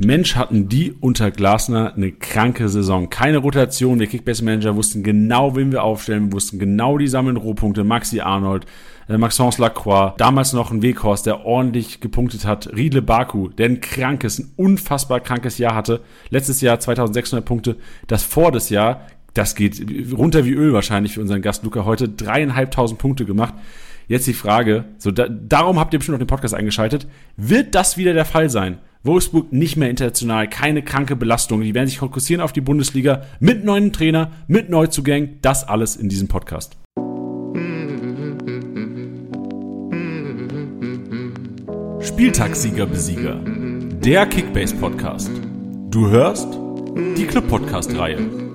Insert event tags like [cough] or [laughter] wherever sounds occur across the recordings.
Mensch, hatten die unter Glasner eine kranke Saison. Keine Rotation. Wir Kickbase-Manager wussten genau, wen wir aufstellen. Wir wussten genau, die sammeln Rohpunkte. Maxi Arnold, äh, Maxence Lacroix, damals noch ein Weghorst, der ordentlich gepunktet hat. Riedle Baku, der ein krankes, ein unfassbar krankes Jahr hatte. Letztes Jahr 2600 Punkte. Das vor das Jahr, das geht runter wie Öl wahrscheinlich für unseren Gast Luca heute. Dreieinhalbtausend Punkte gemacht. Jetzt die Frage, so da, darum habt ihr bestimmt noch den Podcast eingeschaltet. Wird das wieder der Fall sein? Wolfsburg nicht mehr international, keine kranke Belastung. Die werden sich fokussieren auf die Bundesliga mit neuen Trainer, mit Neuzugängen. Das alles in diesem Podcast. Spieltagssieger Besieger. Der Kickbase Podcast. Du hörst die Club Podcast Reihe.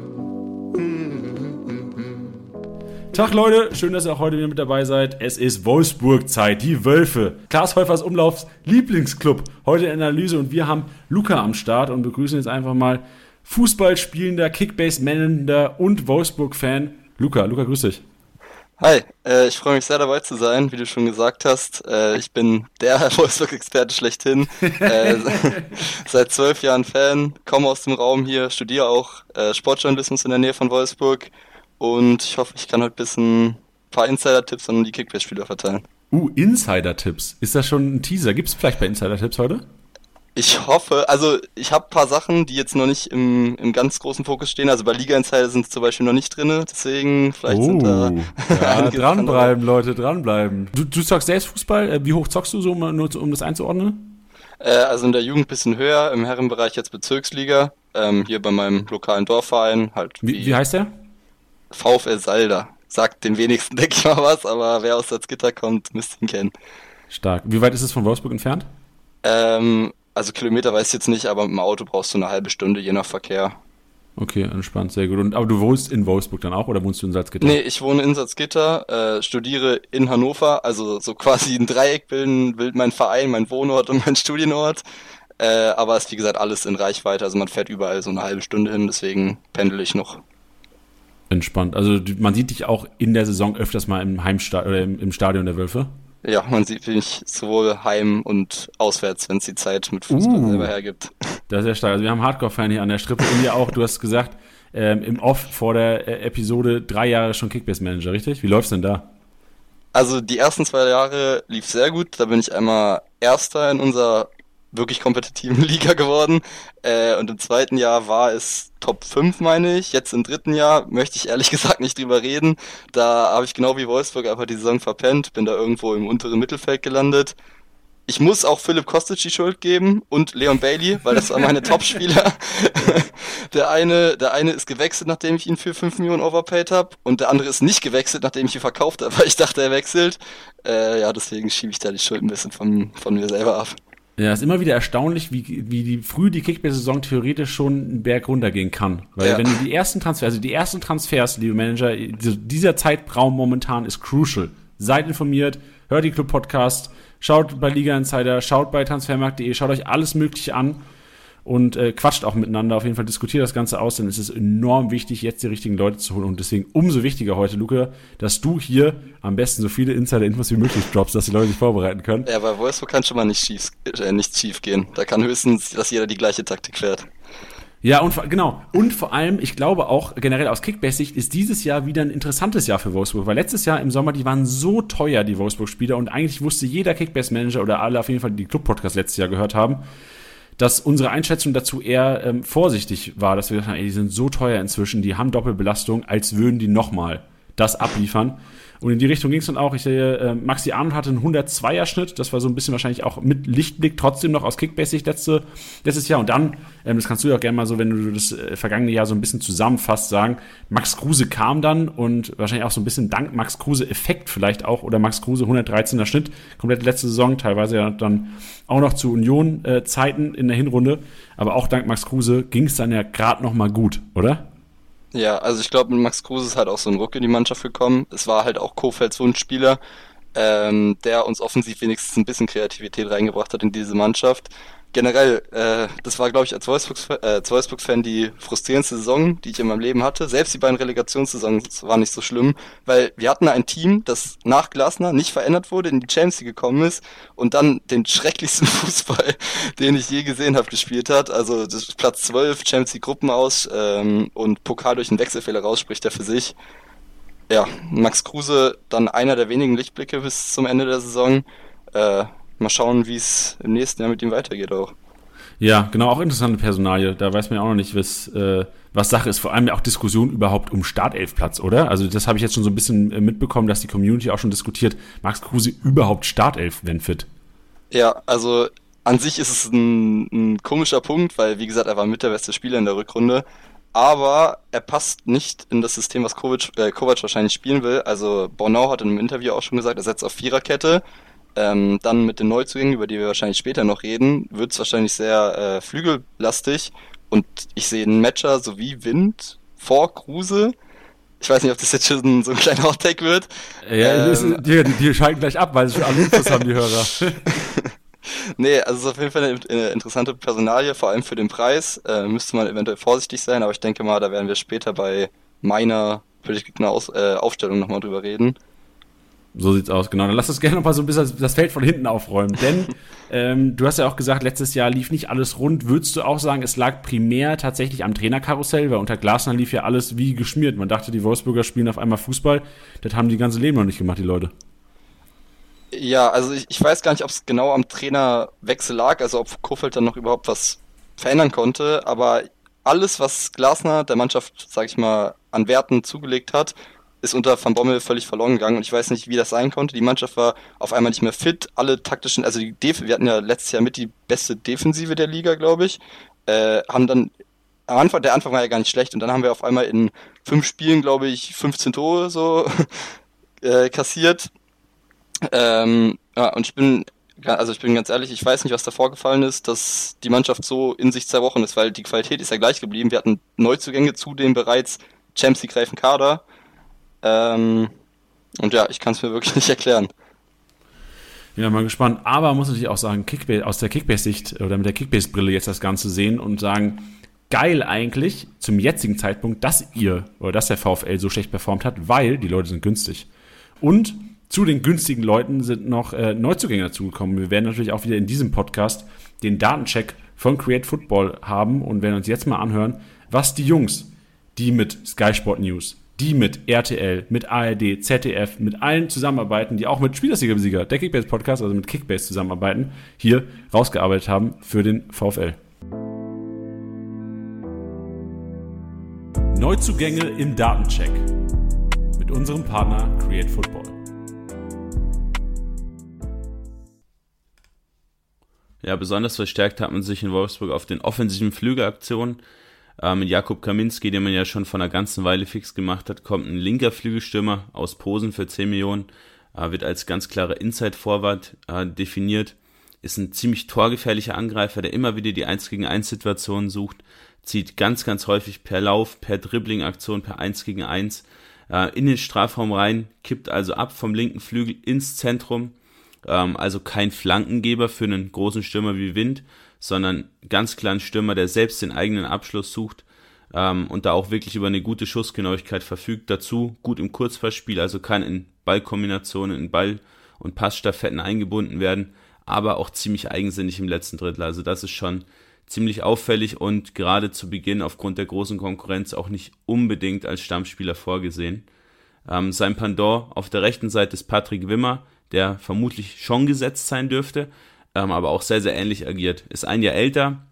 Tag Leute, schön, dass ihr auch heute wieder mit dabei seid. Es ist Wolfsburg-Zeit, die Wölfe. Klaas Häufers Umlaufs Lieblingsclub. Heute in Analyse und wir haben Luca am Start und begrüßen jetzt einfach mal Fußballspielender, Kickbase-Mannender und Wolfsburg-Fan. Luca, Luca, grüß dich. Hi, äh, ich freue mich sehr dabei zu sein, wie du schon gesagt hast. Äh, ich bin der [laughs] Wolfsburg-Experte schlechthin. äh, [laughs] seit zwölf Jahren Fan, komme aus dem Raum hier, studiere auch äh, Sportjournalismus in der Nähe von Wolfsburg und ich hoffe, ich kann heute ein bisschen ein paar Insider-Tipps an die Kickbase-Spieler verteilen. Uh, Insider-Tipps. Ist das schon ein Teaser? Gibt es vielleicht bei Insider-Tipps heute? Ich hoffe, also ich habe ein paar Sachen, die jetzt noch nicht im, im ganz großen Fokus stehen. Also bei Liga Insider sind zum Beispiel noch nicht drin, deswegen vielleicht oh, sind da. Oh, [laughs] ja, dranbleiben, Leute, dranbleiben. Du, du zockst selbst Fußball. Äh, wie hoch zockst du so, nur um das einzuordnen? Äh, also in der Jugend ein bisschen höher, im Herrenbereich jetzt Bezirksliga. Ähm, hier bei meinem lokalen Dorfverein halt. Wie, wie, wie heißt der? VfL Salda. Sagt den wenigsten, [laughs] denke ich mal, was, aber wer aus Salzgitter kommt, müsste ihn kennen. Stark. Wie weit ist es von Wolfsburg entfernt? Ähm, also Kilometer weiß ich jetzt nicht, aber mit dem Auto brauchst du eine halbe Stunde, je nach Verkehr. Okay, entspannt, sehr gut. Und, aber du wohnst in Wolfsburg dann auch oder wohnst du in Salzgitter? Nee, ich wohne in Salzgitter, äh, studiere in Hannover, also so quasi ein Dreieck bilden, bildet mein Verein, mein Wohnort und mein Studienort. Äh, aber ist wie gesagt alles in Reichweite, also man fährt überall so eine halbe Stunde hin, deswegen pendel ich noch Entspannt. Also man sieht dich auch in der Saison öfters mal im Heimstadion oder im, Stadion der Wölfe. Ja, man sieht mich sowohl heim und auswärts, wenn es die Zeit mit Fußball uh, selber hergibt. [laughs] Das ist ja stark. Also wir haben Hardcore-Fan hier an der Strippe und ja auch, du hast gesagt, ähm, im Off vor der äh, Episode drei Jahre schon Kickbase-Manager, richtig? Wie läuft's denn da? Also die ersten zwei Jahre lief sehr gut. Da bin ich einmal Erster in unserer wirklich kompetitiven [laughs] Liga geworden. Äh, und im zweiten Jahr war es Top 5, meine ich. Jetzt im dritten Jahr möchte ich ehrlich [laughs] gesagt nicht drüber reden. Da habe ich genau wie Wolfsburg einfach die Saison verpennt, bin da irgendwo im unteren Mittelfeld gelandet. Ich muss auch Philipp Kostic die Schuld geben und Leon Bailey, weil das waren meine [laughs] Top-Spieler. der eine, der eine ist gewechselt, nachdem ich ihn für 5 Millionen overpaid habe, und der andere ist nicht gewechselt, nachdem ich ihn verkauft habe, weil ich dachte, er wechselt. Äh, ja, deswegen schiebe ich da die Schuld ein bisschen von, von mir selber ab. Ja, ist immer wieder erstaunlich, wie, wie die, früh die Kickbase-Saison theoretisch schon einen Berg runtergehen kann. Weil ja. wenn du die ersten Transfers, also die ersten Transfers, liebe Manager, dieser Zeitraum momentan ist crucial. Seid informiert, hört die Club-Podcast, schaut bei Liga Insider, schaut bei transfermarkt.de, schaut euch alles Mögliche an und äh, quatscht auch miteinander. Auf jeden Fall diskutiert das Ganze aus, denn es ist enorm wichtig, jetzt die richtigen Leute zu holen. Und deswegen umso wichtiger heute, Luca, dass du hier am besten so viele Insider-Infos wie möglich droppst, dass die Leute sich vorbereiten können. Ja, bei Wolfsburg kann schon mal nicht schief, äh, nicht schief gehen. Da kann höchstens, dass jeder die gleiche Taktik fährt. Ja, und genau. Und vor allem, ich glaube auch generell aus Kickbase-Sicht ist dieses Jahr wieder ein interessantes Jahr für Wolfsburg, weil letztes Jahr im Sommer, die waren so teuer, die Wolfsburg-Spieler, und eigentlich wusste jeder Kickbase-Manager oder alle auf jeden Fall, die Club-Podcast letztes Jahr gehört haben, dass unsere Einschätzung dazu eher ähm, vorsichtig war, dass wir gesagt haben, ey, die sind so teuer inzwischen, die haben Doppelbelastung, als würden die nochmal das abliefern. Und in die Richtung ging es dann auch. Ich sehe, äh, Maxi Arnold hatte einen 102er Schnitt. Das war so ein bisschen wahrscheinlich auch mit Lichtblick trotzdem noch aus Kickbasic letzte, letztes Jahr. Und dann, ähm, das kannst du ja auch gerne mal so, wenn du das äh, vergangene Jahr so ein bisschen zusammenfasst, sagen, Max Kruse kam dann und wahrscheinlich auch so ein bisschen dank Max Kruse Effekt vielleicht auch oder Max Kruse 113er Schnitt, komplett letzte Saison, teilweise ja dann auch noch zu Union äh, in der Hinrunde. Aber auch dank Max Kruse ging es dann ja gerade noch mal gut, oder? Ja, also ich glaube, mit Max Kruse ist halt auch so ein Ruck in die Mannschaft gekommen. Es war halt auch Kofelds Wunschspieler, ähm, der uns offensiv wenigstens ein bisschen Kreativität reingebracht hat in diese Mannschaft. Generell, äh, das war, glaube ich, als Wolfsburg-Fan äh, Wolfsburg die frustrierendste Saison, die ich in meinem Leben hatte. Selbst die beiden Relegationssaisons waren nicht so schlimm, weil wir hatten ein Team, das nach Glasner nicht verändert wurde, in die Champions League gekommen ist und dann den [laughs] schrecklichsten Fußball, den ich je gesehen habe, gespielt hat. Also Platz 12, Champions League Gruppen aus ähm, und Pokal durch einen Wechselfehler raus, spricht er für sich. Ja, Max Kruse dann einer der wenigen Lichtblicke bis zum Ende der Saison. Äh, mal schauen, wie es im nächsten Jahr mit ihm weitergeht auch. Ja, genau, auch interessante Personalie. Da weiß man ja auch noch nicht, was, äh, was Sache ist. Vor allem ja auch Diskussion überhaupt um Startelfplatz, oder? Also das habe ich jetzt schon so ein bisschen äh, mitbekommen, dass die Community auch schon diskutiert. Max Kruse überhaupt Startelf, wenn fit? Ja, also an sich ist es ein, ein komischer Punkt, weil, wie gesagt, er war mit der beste Spieler in der Rückrunde. Aber er passt nicht in das System, was Kovac, äh, Kovac wahrscheinlich spielen will. Also Bornau hat in einem Interview auch schon gesagt, er setzt auf Viererkette. Ähm, dann mit den Neuzugängen, über die wir wahrscheinlich später noch reden, wird es wahrscheinlich sehr äh, flügellastig. Und ich sehe einen Matcher sowie Wind vor Kruse. Ich weiß nicht, ob das jetzt schon so ein kleiner Hot-Take wird. Ja, ähm, die, die, schalten gleich ab, weil sie schon alle Infos haben, die Hörer. [laughs] nee, also es ist auf jeden Fall eine interessante Personalie, vor allem für den Preis. Äh, müsste man eventuell vorsichtig sein, aber ich denke mal, da werden wir später bei meiner Politiker Aus äh, Aufstellung nochmal drüber reden. So sieht's aus, genau. Dann lass uns gerne noch mal so ein bisschen das Feld von hinten aufräumen. Denn [laughs] ähm, du hast ja auch gesagt, letztes Jahr lief nicht alles rund. Würdest du auch sagen, es lag primär tatsächlich am Trainerkarussell, weil unter Glasner lief ja alles wie geschmiert. Man dachte, die Wolfsburger spielen auf einmal Fußball. Das haben die ganze Leben noch nicht gemacht, die Leute. Ja, also ich, ich weiß gar nicht, ob es genau am Trainerwechsel lag, also ob Kofeld dann noch überhaupt was verändern konnte, aber alles, was Glasner der Mannschaft, sag ich mal, an Werten zugelegt hat, ist unter Van Bommel völlig verloren gegangen und ich weiß nicht, wie das sein konnte. Die Mannschaft war auf einmal nicht mehr fit. Alle taktischen, also die Def wir hatten ja letztes Jahr mit die beste Defensive der Liga, glaube ich. Äh, haben dann am Anfang, der Anfang war ja gar nicht schlecht und dann haben wir auf einmal in fünf Spielen, glaube ich, 15 Tore so [laughs] äh, kassiert. Ähm, ja, und ich bin, also ich bin ganz ehrlich, ich weiß nicht, was da vorgefallen ist, dass die Mannschaft so in sich zerbrochen ist, weil die Qualität ist ja gleich geblieben. Wir hatten Neuzugänge zu dem bereits Champions League reifen Kader ähm, und ja, ich kann es mir wirklich [laughs] nicht erklären. Ja, mal gespannt. Aber muss natürlich auch sagen, Kickbase, aus der Kickbase-Sicht oder mit der Kickbase-Brille jetzt das Ganze sehen und sagen, geil eigentlich zum jetzigen Zeitpunkt, dass ihr oder dass der VfL so schlecht performt hat, weil die Leute sind günstig. Und zu den günstigen Leuten sind noch äh, Neuzugänge dazugekommen. Wir werden natürlich auch wieder in diesem Podcast den Datencheck von Create Football haben und werden uns jetzt mal anhören, was die Jungs, die mit Sky Sport News, die mit RTL, mit ARD, ZDF, mit allen zusammenarbeiten, die auch mit Spielersieger-Besieger, der Kickbase Podcast, also mit Kickbase zusammenarbeiten, hier rausgearbeitet haben für den VfL. Neuzugänge im Datencheck mit unserem Partner Create Football. Ja, besonders verstärkt hat man sich in Wolfsburg auf den offensiven Flügelaktionen äh, mit Jakub Kaminski, den man ja schon vor einer ganzen Weile fix gemacht hat, kommt ein linker Flügelstürmer aus Posen für 10 Millionen, äh, wird als ganz klarer Inside-Forward äh, definiert, ist ein ziemlich torgefährlicher Angreifer, der immer wieder die 1 gegen 1 Situation sucht, zieht ganz, ganz häufig per Lauf, per Dribbling-Aktion, per 1 gegen 1 äh, in den Strafraum rein, kippt also ab vom linken Flügel ins Zentrum, ähm, also kein Flankengeber für einen großen Stürmer wie Wind, sondern ganz klar ein Stürmer, der selbst den eigenen Abschluss sucht ähm, und da auch wirklich über eine gute Schussgenauigkeit verfügt. Dazu gut im Kurzpassspiel, also kann in Ballkombinationen, in Ball- und Passstaffetten eingebunden werden, aber auch ziemlich eigensinnig im letzten Drittel. Also das ist schon ziemlich auffällig und gerade zu Beginn aufgrund der großen Konkurrenz auch nicht unbedingt als Stammspieler vorgesehen. Ähm, sein Pandor auf der rechten Seite ist Patrick Wimmer, der vermutlich schon gesetzt sein dürfte, ähm, aber auch sehr, sehr ähnlich agiert. Ist ein Jahr älter,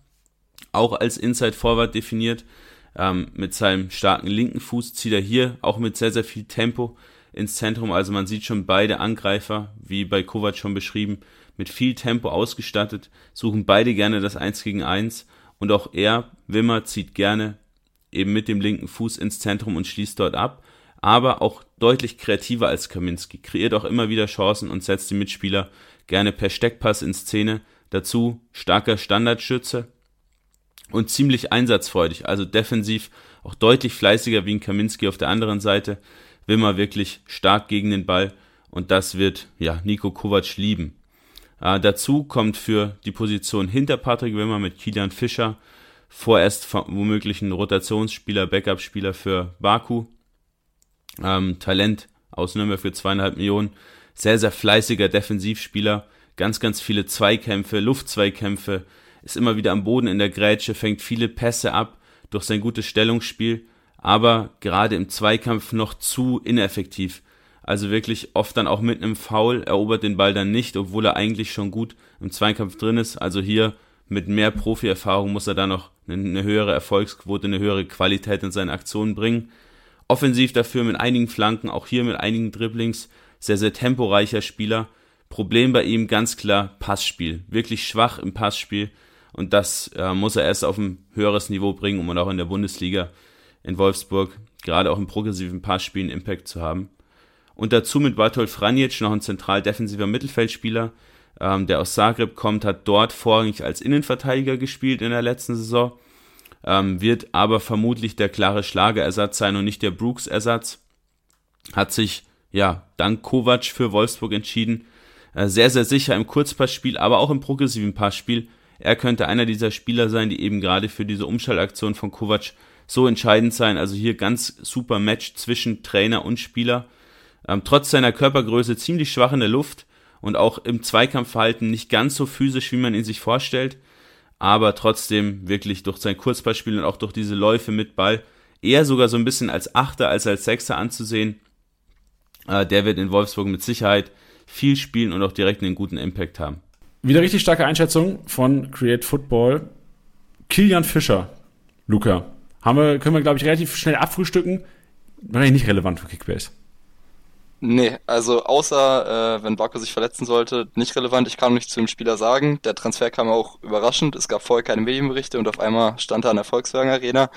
auch als Inside Forward definiert. Ähm, mit seinem starken linken Fuß zieht er hier auch mit sehr, sehr viel Tempo ins Zentrum. Also man sieht schon beide Angreifer, wie bei Kovac schon beschrieben, mit viel Tempo ausgestattet, suchen beide gerne das 1 gegen 1 und auch er, Wimmer, zieht gerne eben mit dem linken Fuß ins Zentrum und schließt dort ab, aber auch deutlich kreativer als Kaminski, kreiert auch immer wieder Chancen und setzt die Mitspieler gerne per Steckpass in Szene. Dazu starker Standardschütze und ziemlich einsatzfreudig, also defensiv auch deutlich fleißiger wie ein Kaminski auf der anderen Seite. Wimmer wirklich stark gegen den Ball und das wird ja Nico Kovac lieben. Äh, dazu kommt für die Position hinter Patrick Wimmer mit Kilian Fischer vorerst womöglich ein Rotationsspieler, Backup-Spieler für Baku. Ähm, Talent aus Nürnberg für zweieinhalb Millionen. Sehr, sehr fleißiger Defensivspieler. Ganz, ganz viele Zweikämpfe, Luftzweikämpfe. Ist immer wieder am Boden in der Grätsche, fängt viele Pässe ab durch sein gutes Stellungsspiel. Aber gerade im Zweikampf noch zu ineffektiv. Also wirklich oft dann auch mit einem Foul erobert den Ball dann nicht, obwohl er eigentlich schon gut im Zweikampf drin ist. Also hier mit mehr Profi-Erfahrung muss er da noch eine höhere Erfolgsquote, eine höhere Qualität in seinen Aktionen bringen. Offensiv dafür mit einigen Flanken, auch hier mit einigen Dribblings, sehr, sehr temporeicher Spieler. Problem bei ihm ganz klar Passspiel. Wirklich schwach im Passspiel. Und das äh, muss er erst auf ein höheres Niveau bringen, um auch in der Bundesliga in Wolfsburg gerade auch im progressiven Passspiel einen Impact zu haben. Und dazu mit Bartol Franjic noch ein zentral defensiver Mittelfeldspieler, ähm, der aus Zagreb kommt, hat dort vorrangig als Innenverteidiger gespielt in der letzten Saison, ähm, wird aber vermutlich der klare Schlagerersatz sein und nicht der Brooks-Ersatz. Hat sich, ja, dank Kovac für Wolfsburg entschieden. Äh, sehr, sehr sicher im Kurzpassspiel, aber auch im progressiven Passspiel. Er könnte einer dieser Spieler sein, die eben gerade für diese Umschaltaktion von Kovac so entscheidend sein. Also hier ganz super Match zwischen Trainer und Spieler. Ähm, trotz seiner Körpergröße ziemlich schwach in der Luft, und auch im Zweikampfverhalten nicht ganz so physisch, wie man ihn sich vorstellt, aber trotzdem wirklich durch sein Kurzballspiel und auch durch diese Läufe mit Ball eher sogar so ein bisschen als Achter als als Sechser anzusehen. Äh, der wird in Wolfsburg mit Sicherheit viel spielen und auch direkt einen guten Impact haben. Wieder richtig starke Einschätzung von Create Football. Kilian Fischer, Luca, haben wir, können wir, glaube ich, relativ schnell abfrühstücken. Wahrscheinlich nicht relevant für Kickbase. Nee, also außer äh, wenn Baku sich verletzen sollte, nicht relevant. Ich kann nichts zu dem Spieler sagen. Der Transfer kam auch überraschend. Es gab vorher keine Medienberichte und auf einmal stand er an der Volkswagen Arena.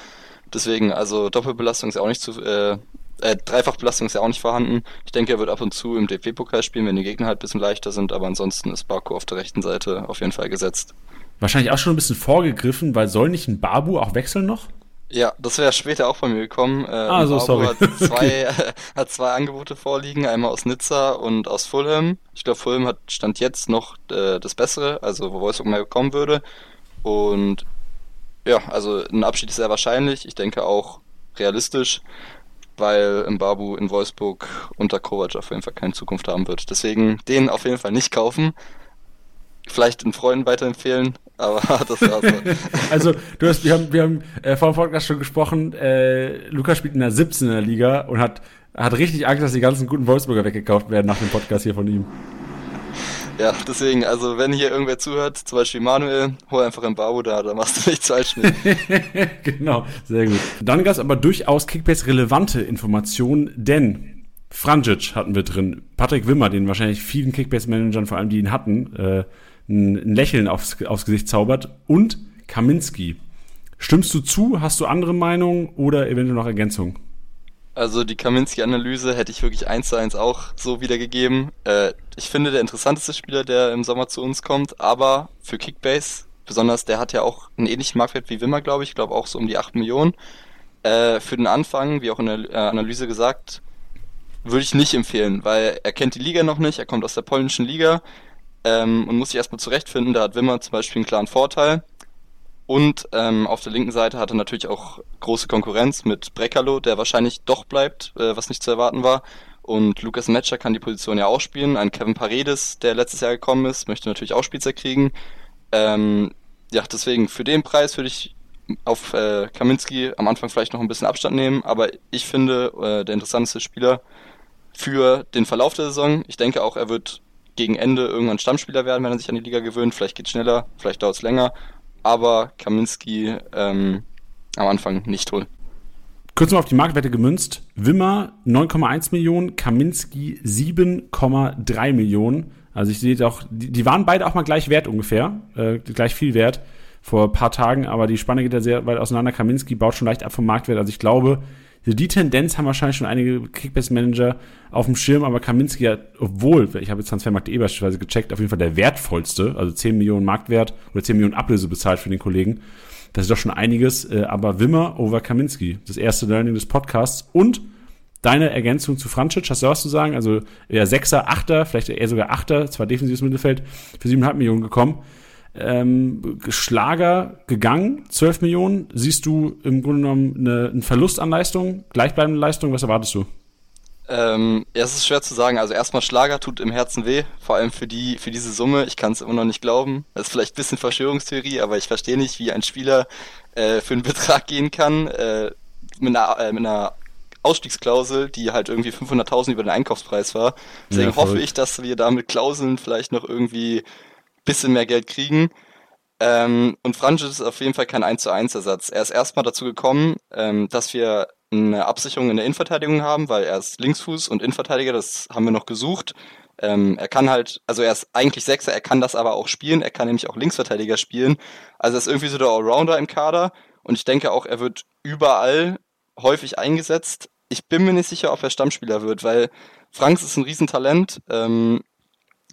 Deswegen, also Doppelbelastung ist ja auch nicht zu, äh, äh, Dreifachbelastung ist ja auch nicht vorhanden. Ich denke, er wird ab und zu im DFB-Pokal spielen, wenn die Gegner halt ein bisschen leichter sind, aber ansonsten ist Baku auf der rechten Seite auf jeden Fall gesetzt. Wahrscheinlich auch schon ein bisschen vorgegriffen, weil soll nicht ein Babu auch wechseln noch? Ja, das wäre später auch von mir gekommen. Äh, ah, so, sorry. Hat [laughs] zwei, okay. [laughs] hat zwei Angebote vorliegen, einmal aus Nizza und aus Fulham. Ich glaube, Fulham hat Stand jetzt noch äh, das Bessere, also wo Wolfsburg mehr kommen würde. Und ja, also ein Abschied ist sehr wahrscheinlich. Ich denke auch realistisch, weil Mbabu in Wolfsburg unter Kovac auf jeden Fall keine Zukunft haben wird. Deswegen den auf jeden Fall nicht kaufen. Vielleicht einen Freunden weiterempfehlen, aber [laughs] das war's. [laughs] also, du hast, wir haben, wir haben äh, vor dem Podcast schon gesprochen, äh, Lukas spielt in der 17er Liga und hat, hat richtig Angst, dass die ganzen guten Wolfsburger weggekauft werden nach dem Podcast hier von ihm. Ja, deswegen, also wenn hier irgendwer zuhört, zum Beispiel Manuel, hol einfach ein Bau da, da machst du nichts falsch mit. [laughs] genau, sehr gut. Dann gab es aber durchaus Kickbase-relevante Informationen, denn Franjic hatten wir drin, Patrick Wimmer, den wahrscheinlich vielen Kickbase-Managern, vor allem die ihn hatten, äh, ein Lächeln aufs, aufs Gesicht zaubert. Und Kaminski. Stimmst du zu? Hast du andere Meinungen oder eventuell noch Ergänzungen? Also die Kaminski-Analyse hätte ich wirklich eins zu eins auch so wiedergegeben. Äh, ich finde der interessanteste Spieler, der im Sommer zu uns kommt, aber für Kickbase, besonders der hat ja auch einen ähnlichen Marktwert wie Wimmer, glaube ich, ich glaube auch so um die 8 Millionen. Äh, für den Anfang, wie auch in der äh, Analyse gesagt, würde ich nicht empfehlen, weil er kennt die Liga noch nicht, er kommt aus der polnischen Liga, ähm, und muss sich erstmal zurechtfinden. Da hat Wimmer zum Beispiel einen klaren Vorteil. Und ähm, auf der linken Seite hat er natürlich auch große Konkurrenz mit Brekalo, der wahrscheinlich doch bleibt, äh, was nicht zu erwarten war. Und Lukas Metscher kann die Position ja auch spielen. Ein Kevin Paredes, der letztes Jahr gekommen ist, möchte natürlich auch Spielzeit kriegen. Ähm, ja, deswegen für den Preis würde ich auf äh, Kaminski am Anfang vielleicht noch ein bisschen Abstand nehmen, aber ich finde äh, der interessanteste Spieler für den Verlauf der Saison. Ich denke auch, er wird gegen Ende irgendwann Stammspieler werden, wenn er sich an die Liga gewöhnt. Vielleicht geht es schneller, vielleicht dauert es länger. Aber Kaminski ähm, am Anfang nicht holen. Kurz mal auf die Marktwerte gemünzt. Wimmer 9,1 Millionen, Kaminski 7,3 Millionen. Also ich sehe auch, die, die, waren beide auch mal gleich wert ungefähr, äh, gleich viel wert vor ein paar Tagen, aber die Spanne geht ja sehr weit auseinander. Kaminski baut schon leicht ab vom Marktwert. Also ich glaube, die Tendenz haben wahrscheinlich schon einige Kickbase-Manager auf dem Schirm, aber Kaminski ja, obwohl, ich habe jetzt Transfermarkt.de beispielsweise gecheckt, auf jeden Fall der wertvollste, also 10 Millionen Marktwert oder 10 Millionen Ablöse bezahlt für den Kollegen. Das ist doch schon einiges, äh, aber Wimmer over Kaminski, das erste Learning des Podcasts und Deine Ergänzung zu Frančić, hast du was zu sagen? Also eher Sechser, Achter, vielleicht eher sogar Achter, zwar defensives Mittelfeld, für 7,5 Millionen gekommen. Ähm, Schlager gegangen, 12 Millionen. Siehst du im Grunde genommen eine, einen Verlust an Leistung, gleichbleibende Leistung? Was erwartest du? Ähm, ja, es ist schwer zu sagen. Also erstmal Schlager tut im Herzen weh, vor allem für die für diese Summe. Ich kann es immer noch nicht glauben. Das ist vielleicht ein bisschen Verschwörungstheorie, aber ich verstehe nicht, wie ein Spieler äh, für einen Betrag gehen kann äh, mit, einer, äh, mit einer Ausstiegsklausel, die halt irgendwie 500.000 über den Einkaufspreis war. Deswegen ja, hoffe ich, dass wir da mit Klauseln vielleicht noch irgendwie bisschen mehr Geld kriegen. Ähm, und Francis ist auf jeden Fall kein 1 zu 1 Ersatz. Er ist erstmal dazu gekommen, ähm, dass wir eine Absicherung in der Innenverteidigung haben, weil er ist Linksfuß und Innenverteidiger, das haben wir noch gesucht. Ähm, er kann halt, also er ist eigentlich Sechser, er kann das aber auch spielen, er kann nämlich auch Linksverteidiger spielen. Also er ist irgendwie so der Allrounder im Kader und ich denke auch, er wird überall häufig eingesetzt. Ich bin mir nicht sicher, ob er Stammspieler wird, weil Franks ist ein Riesentalent. Ähm,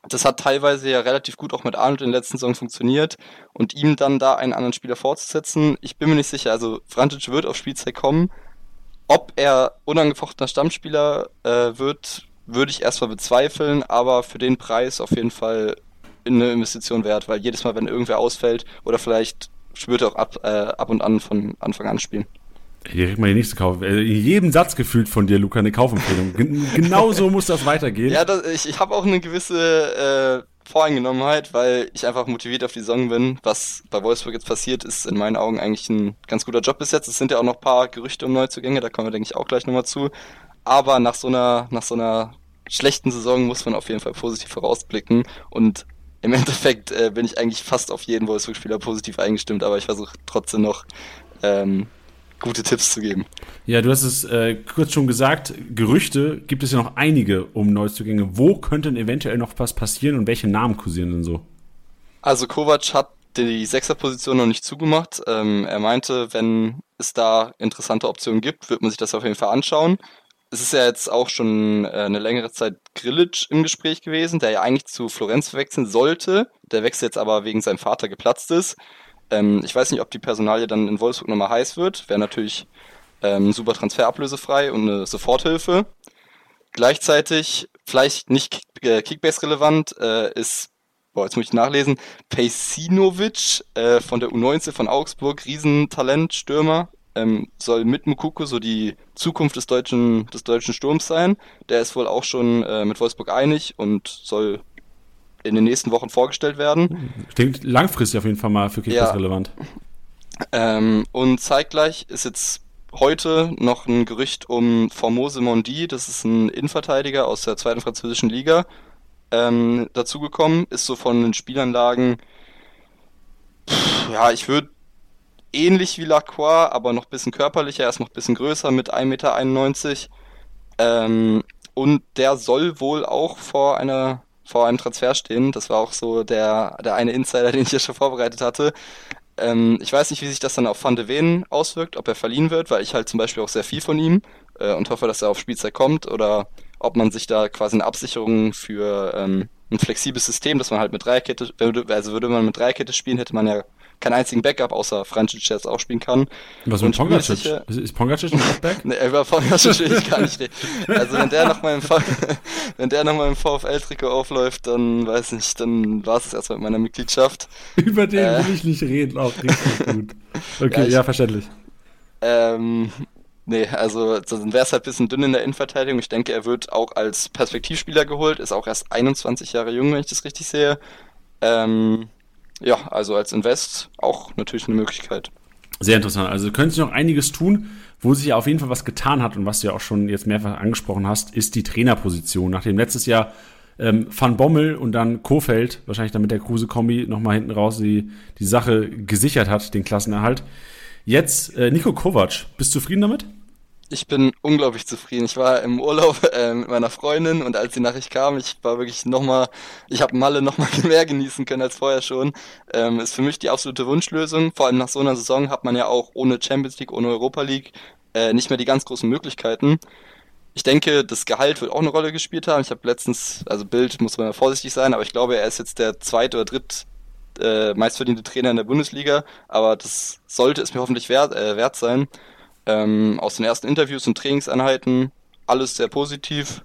das hat teilweise ja relativ gut auch mit Arnold in der letzten Saison funktioniert und ihm dann da einen anderen Spieler fortzusetzen, ich bin mir nicht sicher. Also Frantic wird auf Spielzeit kommen, ob er unangefochtener Stammspieler äh, wird, würde ich erstmal bezweifeln, aber für den Preis auf jeden Fall eine Investition wert, weil jedes Mal, wenn irgendwer ausfällt oder vielleicht wird er auch ab, äh, ab und an von Anfang an spielen. Direkt mal die nächste Kauf. Äh, in jedem Satz gefühlt von dir, Luca, eine Kaufempfehlung. [laughs] genau so muss das weitergehen. Ja, das, ich, ich habe auch eine gewisse äh, Voreingenommenheit, weil ich einfach motiviert auf die Saison bin. Was bei Wolfsburg jetzt passiert, ist in meinen Augen eigentlich ein ganz guter Job bis jetzt. Es sind ja auch noch ein paar Gerüchte um Neuzugänge, da kommen wir, denke ich, auch gleich nochmal zu. Aber nach so einer, nach so einer schlechten Saison muss man auf jeden Fall positiv vorausblicken und im [laughs] Endeffekt äh, bin ich eigentlich fast auf jeden Wolfsburg-Spieler positiv eingestimmt, aber ich versuche trotzdem noch ähm, gute Tipps zu geben. Ja, du hast es äh, kurz schon gesagt, Gerüchte gibt es ja noch einige um Neuzugänge. Wo könnte denn eventuell noch was passieren und welche Namen kursieren denn so? Also Kovac hat die Sechserposition noch nicht zugemacht. Ähm, er meinte, wenn es da interessante Optionen gibt, wird man sich das auf jeden Fall anschauen. Es ist ja jetzt auch schon äh, eine längere Zeit Grillitsch im Gespräch gewesen, der ja eigentlich zu Florenz wechseln sollte. Der Wechsel jetzt aber wegen seinem Vater geplatzt ist. Ähm, ich weiß nicht, ob die Personalie dann in Wolfsburg nochmal heiß wird. Wäre natürlich ähm, super transferablösefrei und eine Soforthilfe. Gleichzeitig, vielleicht nicht äh, Kickbase-relevant, äh, ist, boah, jetzt muss ich nachlesen, Pejsinovic äh, von der U19 von Augsburg, Riesentalent, Stürmer, ähm, soll mit Mukoko so die Zukunft des deutschen, des deutschen Sturms sein. Der ist wohl auch schon äh, mit Wolfsburg einig und soll in den nächsten Wochen vorgestellt werden. Klingt langfristig auf jeden Fall mal für Kickers ja. relevant. Ähm, und zeitgleich ist jetzt heute noch ein Gerücht um Formose Mondi, das ist ein Innenverteidiger aus der zweiten französischen Liga, ähm, dazugekommen. Ist so von den Spielanlagen, pff, ja, ich würde ähnlich wie Lacroix, aber noch ein bisschen körperlicher, er ist noch ein bisschen größer mit 1,91 Meter. Ähm, und der soll wohl auch vor einer vor einem Transfer stehen. Das war auch so der, der eine Insider, [laughs] den ich hier schon vorbereitet hatte. Ähm, ich weiß nicht, wie sich das dann auf Van de Ven auswirkt, ob er verliehen wird, weil ich halt zum Beispiel auch sehr viel von ihm äh, und hoffe, dass er auf Spielzeit kommt oder ob man sich da quasi eine Absicherung für ähm, ein flexibles System, dass man halt mit Dreierkette, also würde man mit Dreierkette spielen, hätte man ja keinen einzigen Backup, außer Francic, der es auch spielen kann. Was mit Pongacic? Sicher, ist Pongacic ein Backback? [laughs] nee, über Pongacic will ich gar nicht reden. Also wenn der nochmal im, wenn der noch mal im VfL-Trikot [laughs] aufläuft, dann weiß nicht, dann war es erstmal mit meiner Mitgliedschaft. [laughs] Über den äh, will ich nicht reden, auch richtig gut. Okay, ja, ich, ja verständlich. Ähm, Nee, also dann wäre es halt ein bisschen dünn in der Innenverteidigung. Ich denke, er wird auch als Perspektivspieler geholt, ist auch erst 21 Jahre jung, wenn ich das richtig sehe. Ähm, ja, also als Invest auch natürlich eine Möglichkeit. Sehr interessant. Also können Sie noch einiges tun. Wo sich ja auf jeden Fall was getan hat und was du ja auch schon jetzt mehrfach angesprochen hast, ist die Trainerposition. Nachdem letztes Jahr ähm, Van Bommel und dann Kofeld, wahrscheinlich dann mit der Kruse-Kombi, nochmal hinten raus die, die Sache gesichert hat, den Klassenerhalt. Jetzt äh, Nico Kovac, bist du zufrieden damit? Ich bin unglaublich zufrieden. Ich war im Urlaub [laughs] äh, mit meiner Freundin und als die Nachricht kam, ich war wirklich nochmal, ich habe Malle nochmal [laughs] mehr genießen können als vorher schon. Ähm, ist für mich die absolute Wunschlösung. Vor allem nach so einer Saison hat man ja auch ohne Champions League, ohne Europa League äh, nicht mehr die ganz großen Möglichkeiten. Ich denke, das Gehalt wird auch eine Rolle gespielt haben. Ich habe letztens, also Bild muss man ja vorsichtig sein, aber ich glaube, er ist jetzt der zweite oder dritt äh, meistverdiente Trainer in der Bundesliga. Aber das sollte es mir hoffentlich wert, äh, wert sein ähm, aus den ersten Interviews und Trainingseinheiten alles sehr positiv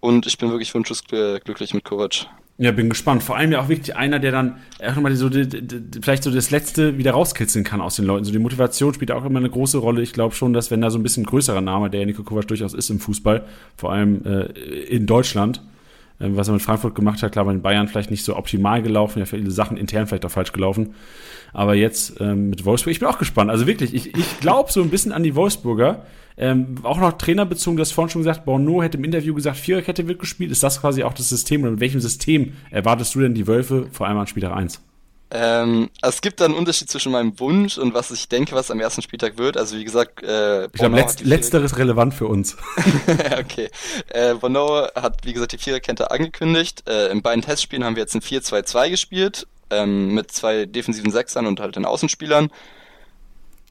und ich bin wirklich wunschlos glücklich mit Kovac. Ja, bin gespannt. Vor allem ja auch wirklich einer, der dann auch nochmal so die, die, vielleicht so das Letzte wieder rauskitzeln kann aus den Leuten. So die Motivation spielt auch immer eine große Rolle. Ich glaube schon, dass wenn da so ein bisschen größerer Name, der Nico Kovac durchaus ist im Fußball, vor allem äh, in Deutschland, was er mit Frankfurt gemacht hat, klar, bei den Bayern vielleicht nicht so optimal gelaufen, ja viele Sachen intern vielleicht auch falsch gelaufen. Aber jetzt ähm, mit Wolfsburg, ich bin auch gespannt. Also wirklich, ich, ich glaube so ein bisschen an die Wolfsburger. Ähm, auch noch trainerbezogen, du hast vorhin schon gesagt, Borno hätte im Interview gesagt, Viererkette wird gespielt. Ist das quasi auch das System? Oder mit welchem System erwartest du denn die Wölfe vor allem an Spieltag 1? Ähm, also es gibt da einen Unterschied zwischen meinem Wunsch und was ich denke, was am ersten Spieltag wird. Also wie gesagt, äh, ich glaube, letzt, letzteres relevant für uns. [laughs] [laughs] okay. Äh, Bono hat, wie gesagt, die Viererkette angekündigt. Äh, in beiden Testspielen haben wir jetzt ein 4-2-2 gespielt, ähm, mit zwei defensiven Sechsern und halt den Außenspielern.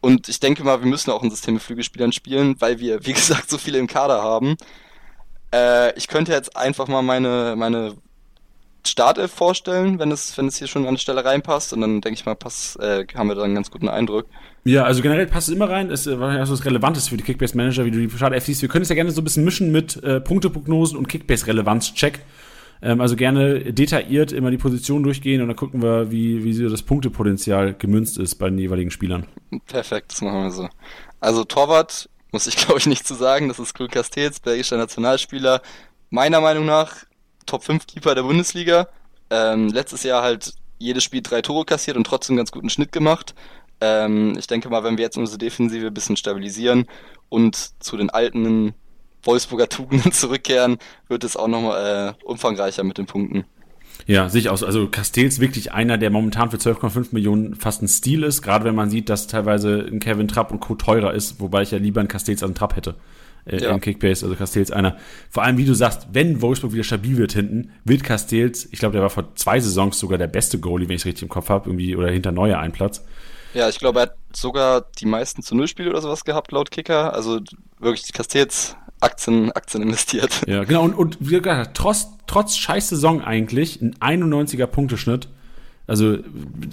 Und ich denke mal, wir müssen auch ein System mit Flügelspielern spielen, weil wir, wie [laughs] gesagt, so viele im Kader haben. Äh, ich könnte jetzt einfach mal meine, meine Startelf vorstellen, wenn es, wenn es hier schon an die Stelle reinpasst. Und dann denke ich mal, pass, äh, haben wir da einen ganz guten Eindruck. Ja, also generell passt es immer rein. Ist äh, also das Relevantes für die Kickbase-Manager, wie du die Startelf siehst. Wir können es ja gerne so ein bisschen mischen mit äh, Punkteprognosen und Kickbase-Relevanz-Check. Ähm, also gerne detailliert immer die Position durchgehen und dann gucken wir, wie, wie so das Punktepotenzial gemünzt ist bei den jeweiligen Spielern. Perfekt, das machen wir so. Also Torwart, muss ich [laughs] glaube ich nicht zu sagen, das ist Krul Castells, belgischer Nationalspieler. Meiner Meinung nach Top 5 Keeper der Bundesliga. Ähm, letztes Jahr halt jedes Spiel drei Tore kassiert und trotzdem ganz guten Schnitt gemacht. Ähm, ich denke mal, wenn wir jetzt unsere Defensive ein bisschen stabilisieren und zu den alten Wolfsburger Tugenden [laughs] zurückkehren, wird es auch nochmal äh, umfangreicher mit den Punkten. Ja, sicher aus. Also Castells wirklich einer, der momentan für 12,5 Millionen fast ein Stil ist, gerade wenn man sieht, dass teilweise ein Kevin Trapp und Co. teurer ist, wobei ich ja lieber einen Castells als einen Trapp hätte. Äh, ja. Im Kickbase, also Castells einer. Vor allem, wie du sagst, wenn Wolfsburg wieder stabil wird hinten, wird Castells, ich glaube, der war vor zwei Saisons sogar der beste Goalie, wenn ich es richtig im Kopf habe, irgendwie, oder hinter Neuer ein Platz. Ja, ich glaube, er hat sogar die meisten zu Null Spiele oder sowas gehabt, laut Kicker. Also wirklich die Castells Aktien, Aktien investiert. Ja, genau. Und, und wie gesagt, trotz, trotz scheiß Saison eigentlich, ein 91er Punkteschnitt. Also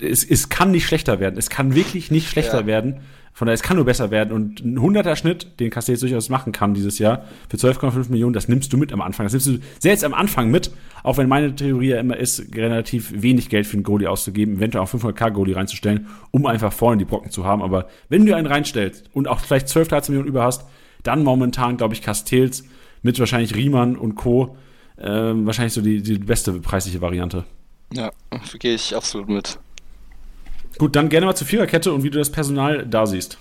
es, es kann nicht schlechter werden. Es kann wirklich nicht schlechter ja. werden. Von daher, es kann nur besser werden. Und ein 100er Schnitt, den Castells durchaus machen kann dieses Jahr, für 12,5 Millionen, das nimmst du mit am Anfang. Das nimmst du selbst am Anfang mit, auch wenn meine Theorie ja immer ist, relativ wenig Geld für einen Goalie auszugeben, eventuell auch 500k Goalie reinzustellen, um einfach vorne die Brocken zu haben. Aber wenn du einen reinstellst und auch vielleicht 12, 13 Millionen über hast, dann momentan, glaube ich, Castells mit wahrscheinlich Riemann und Co. Äh, wahrscheinlich so die, die beste preisliche Variante. Ja, gehe ich absolut mit. Gut, dann gerne mal zur Viererkette und wie du das Personal da siehst.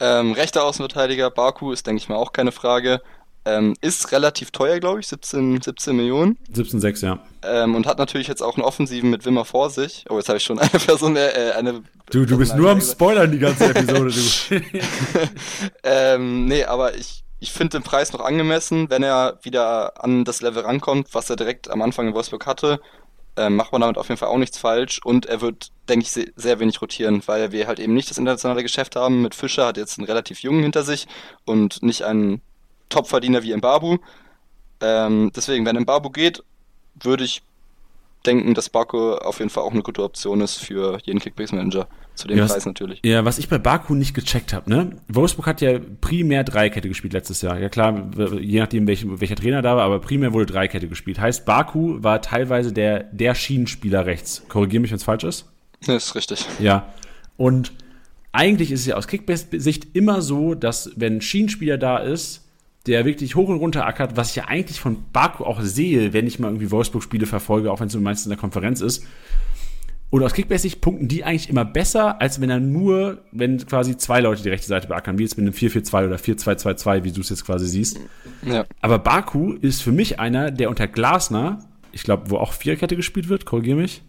Ähm, rechter Außenverteidiger, Baku ist, denke ich mal, auch keine Frage. Ähm, ist relativ teuer, glaube ich, 17, 17 Millionen. 17,6, ja. Ähm, und hat natürlich jetzt auch einen Offensiven mit Wimmer vor sich. Oh, jetzt habe ich schon eine Person, äh, eine. Du, du bist nur am Spoilern die ganze [laughs] Episode, du. [laughs] ähm, nee, aber ich, ich finde den Preis noch angemessen, wenn er wieder an das Level rankommt, was er direkt am Anfang in Wolfsburg hatte. Ähm, macht man damit auf jeden Fall auch nichts falsch und er wird, denke ich, sehr, wenig rotieren, weil wir halt eben nicht das internationale Geschäft haben. Mit Fischer hat jetzt einen relativ jungen hinter sich und nicht einen Topverdiener wie Mbabu. Ähm, deswegen, wenn Mbabu geht, würde ich denken, dass Baku auf jeden Fall auch eine gute Option ist für jeden Kickbase-Manager. Zu dem ja, Preis natürlich. Ja, was ich bei Baku nicht gecheckt habe, ne? Wolfsburg hat ja primär Dreikette gespielt letztes Jahr. Ja klar, je nachdem, welch, welcher Trainer da war, aber primär wurde Dreikette gespielt. Heißt, Baku war teilweise der, der Schienenspieler rechts. Korrigiere mich, wenn es falsch ist. Das ist richtig. Ja. Und eigentlich ist es ja aus Kickbase-Sicht immer so, dass wenn ein Schienenspieler da ist, der wirklich hoch und runter ackert, was ich ja eigentlich von Baku auch sehe, wenn ich mal irgendwie Wolfsburg-Spiele verfolge, auch wenn es meistens in der Konferenz ist. Und aus Kickbase-Sicht punkten die eigentlich immer besser, als wenn er nur, wenn quasi zwei Leute die rechte Seite beackern, wie jetzt mit einem 4-4-2 oder 4-2-2-2, wie du es jetzt quasi siehst. Ja. Aber Baku ist für mich einer, der unter Glasner, ich glaube, wo auch Viererkette gespielt wird, korrigiere mich.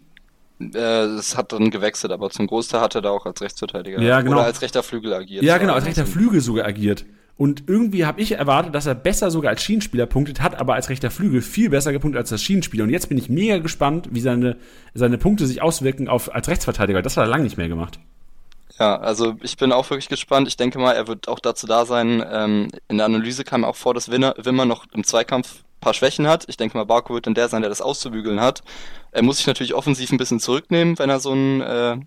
Es äh, hat dann gewechselt, aber zum Großteil hat er da auch als Rechtsverteidiger ja, genau. oder als rechter Flügel agiert. Ja, genau, als rechter Flügel sogar agiert. Und irgendwie habe ich erwartet, dass er besser sogar als Schienenspieler punktet, hat aber als rechter Flügel viel besser gepunktet als das Schienenspieler. Und jetzt bin ich mega gespannt, wie seine, seine Punkte sich auswirken auf, als Rechtsverteidiger. Das hat er lange nicht mehr gemacht. Ja, also ich bin auch wirklich gespannt. Ich denke mal, er wird auch dazu da sein. Ähm, in der Analyse kam auch vor, dass Wimmer, Wimmer noch im Zweikampf ein paar Schwächen hat. Ich denke mal, Barco wird dann der sein, der das auszubügeln hat. Er muss sich natürlich offensiv ein bisschen zurücknehmen, wenn er so einen äh,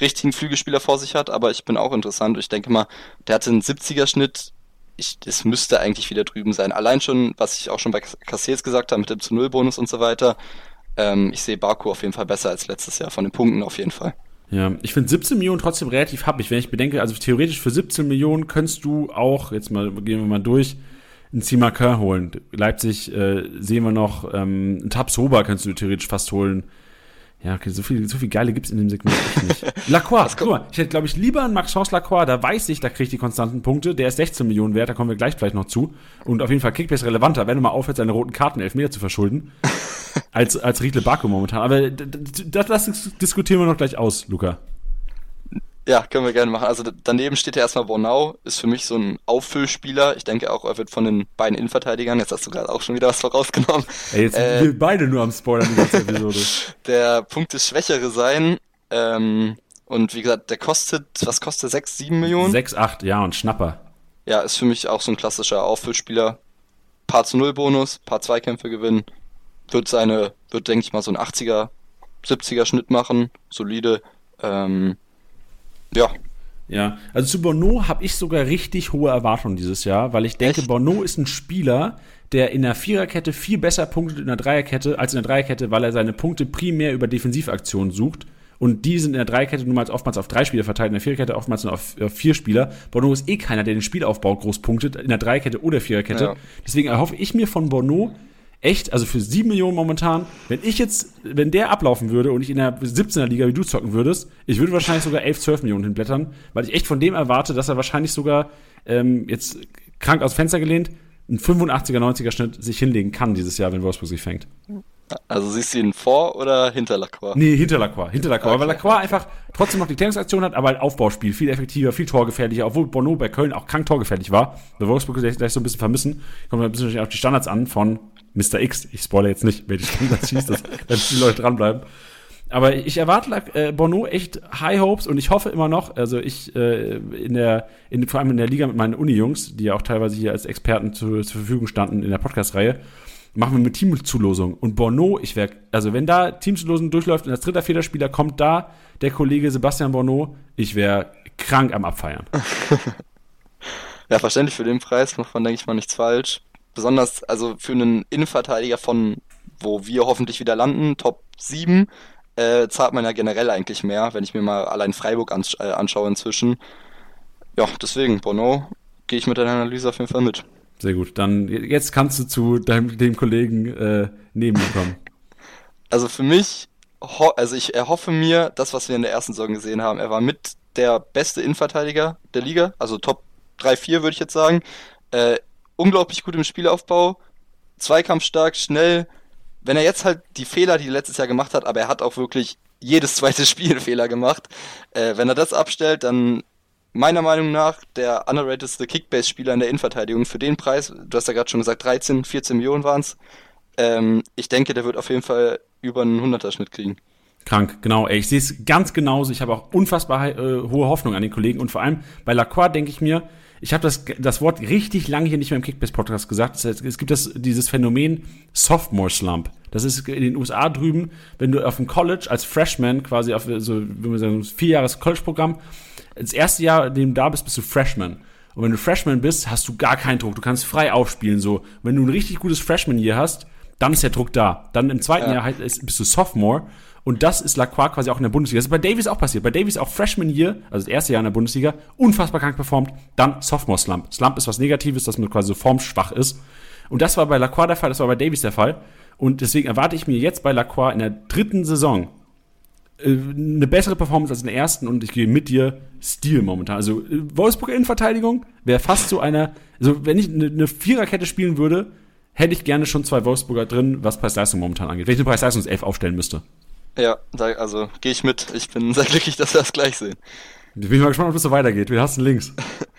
richtigen Flügelspieler vor sich hat, aber ich bin auch interessant. Ich denke mal, der hatte einen 70er-Schnitt ich, es müsste eigentlich wieder drüben sein. Allein schon, was ich auch schon bei Cassiers gesagt habe, mit dem zu Null Bonus und so weiter. Ähm, ich sehe Baku auf jeden Fall besser als letztes Jahr, von den Punkten auf jeden Fall. Ja, ich finde 17 Millionen trotzdem relativ happig, wenn ich bedenke, also theoretisch für 17 Millionen könntest du auch, jetzt mal gehen wir mal durch, einen Simaker holen. Leipzig äh, sehen wir noch, ähm, einen Tabsoba kannst du theoretisch fast holen. Ja, okay, so viel, so viel Geile gibt's in dem Segment nicht. Lacroix, guck mal, ich hätte, glaube ich, lieber einen Maxence Lacroix, da weiß ich, da kriege ich die konstanten Punkte, der ist 16 Millionen wert, da kommen wir gleich vielleicht noch zu. Und auf jeden Fall Kickbase relevanter, wenn du mal aufhörst, seine roten Karten Elfmeter zu verschulden, [laughs] als, als Riedle Baku momentan. Aber das, das diskutieren wir noch gleich aus, Luca. Ja, können wir gerne machen. Also daneben steht ja erstmal Bornau, ist für mich so ein Auffüllspieler. Ich denke auch, er wird von den beiden Innenverteidigern, jetzt hast du gerade auch schon wieder was vorausgenommen. Ey, jetzt äh, wir beide nur am Spoilern in dieser Episode. [laughs] der Punkt ist Schwächere sein. Ähm, und wie gesagt, der kostet, was kostet 6, 7 Millionen? 6, 8, ja, und Schnapper. Ja, ist für mich auch so ein klassischer Auffüllspieler. Paar zu Null Bonus, paar Zweikämpfe gewinnen. Wird seine, wird denke ich mal so ein 80er, 70er Schnitt machen. Solide. Ähm, ja. Ja, also zu Bono habe ich sogar richtig hohe Erwartungen dieses Jahr, weil ich denke, Echt? Bono ist ein Spieler, der in der Viererkette viel besser punktet in der Dreierkette als in der Dreierkette, weil er seine Punkte primär über Defensivaktionen sucht. Und die sind in der Dreierkette nun mal oftmals auf drei Spieler verteilt, in der Viererkette oftmals nur auf, auf vier Spieler. Bono ist eh keiner, der den Spielaufbau groß punktet, in der Dreierkette oder Viererkette. Ja. Deswegen erhoffe ich mir von Bono echt, also für 7 Millionen momentan, wenn ich jetzt, wenn der ablaufen würde und ich in der 17er Liga wie du zocken würdest, ich würde wahrscheinlich sogar 11, 12 Millionen hinblättern, weil ich echt von dem erwarte, dass er wahrscheinlich sogar ähm, jetzt krank aus Fenster gelehnt, einen 85er, 90er Schnitt sich hinlegen kann dieses Jahr, wenn Wolfsburg sich fängt. Also siehst du ihn vor oder hinter Lacroix? Nee, hinter Lacroix. Hinter Lacroix, okay. weil Lacroix einfach trotzdem noch die Klärungsaktion hat, aber ein Aufbauspiel, viel effektiver, viel torgefährlicher, obwohl Bono bei Köln auch krank torgefährlich war. Bei Wolfsburg gleich so ein bisschen vermissen. Kommt ein bisschen auf die Standards an von Mr. X. Ich spoilere jetzt nicht, wer die Standards schießt, dass, dass die Leute dranbleiben. Aber ich erwarte äh, Bono echt High Hopes und ich hoffe immer noch, also ich äh, in der, in, vor allem in der Liga mit meinen Uni-Jungs, die ja auch teilweise hier als Experten zu, zur Verfügung standen in der Podcast-Reihe, machen wir mit Teamzulosung. Und Bono, ich wäre, also wenn da Teamzulosung durchläuft und als dritter, vierter Spieler kommt da der Kollege Sebastian Bono, ich wäre krank am Abfeiern. [laughs] ja, verständlich für den Preis macht man, denke ich mal, nichts falsch. Besonders, also für einen Innenverteidiger von, wo wir hoffentlich wieder landen, Top 7, äh, zahlt man ja generell eigentlich mehr, wenn ich mir mal allein Freiburg ans äh, anschaue inzwischen. Ja, deswegen, Bono, gehe ich mit deiner Analyse auf jeden Fall mit. Sehr gut. Dann jetzt kannst du zu deinem dem Kollegen äh, neben mir kommen. Also für mich, also ich erhoffe mir, das, was wir in der ersten Saison gesehen haben, er war mit der beste Innenverteidiger der Liga, also Top 3, 4 würde ich jetzt sagen. Äh, unglaublich gut im Spielaufbau, zweikampfstark, schnell. Wenn er jetzt halt die Fehler, die er letztes Jahr gemacht hat, aber er hat auch wirklich jedes zweite [laughs] Spiel Fehler gemacht. Äh, wenn er das abstellt, dann meiner Meinung nach der underratedste Kickbase-Spieler in der Innenverteidigung für den Preis. Du hast ja gerade schon gesagt, 13, 14 Millionen waren es. Ähm, ich denke, der wird auf jeden Fall über einen 100er-Schnitt kriegen. Krank, genau. Ey, ich sehe es ganz genauso. Ich habe auch unfassbar äh, hohe Hoffnung an den Kollegen. Und vor allem bei Lacroix denke ich mir, ich habe das, das Wort richtig lange hier nicht mehr im Kickbase-Podcast gesagt. Es, gibt das, dieses Phänomen Sophomore Slump. Das ist in den USA drüben, wenn du auf dem College als Freshman quasi auf so, wie man sagen, vier Jahres College-Programm das erste Jahr, in dem du da bist, bist du Freshman. Und wenn du Freshman bist, hast du gar keinen Druck. Du kannst frei aufspielen. So, wenn du ein richtig gutes Freshman hier hast, dann ist der Druck da. Dann im zweiten ja. Jahr bist du Sophomore. Und das ist Lacroix quasi auch in der Bundesliga. Das ist bei Davies auch passiert. Bei Davies auch Freshman Year, also das erste Jahr in der Bundesliga, unfassbar krank performt. Dann Sophomore Slump. Slump ist was Negatives, dass man quasi so formschwach ist. Und das war bei Lacroix der Fall, das war bei Davies der Fall. Und deswegen erwarte ich mir jetzt bei Lacroix in der dritten Saison äh, eine bessere Performance als in der ersten und ich gehe mit dir Stil momentan. Also äh, Wolfsburg Innenverteidigung wäre fast so einer, also wenn ich eine, Viererkette spielen würde, hätte ich gerne schon zwei Wolfsburger drin, was Preis-Leistung momentan angeht. Wenn ich eine Preis-Leistungs-11 aufstellen müsste. Ja, also gehe ich mit. Ich bin [laughs] sehr glücklich, dass wir das gleich sehen. Ich bin mal gespannt, ob es so weitergeht. Wie hast du links?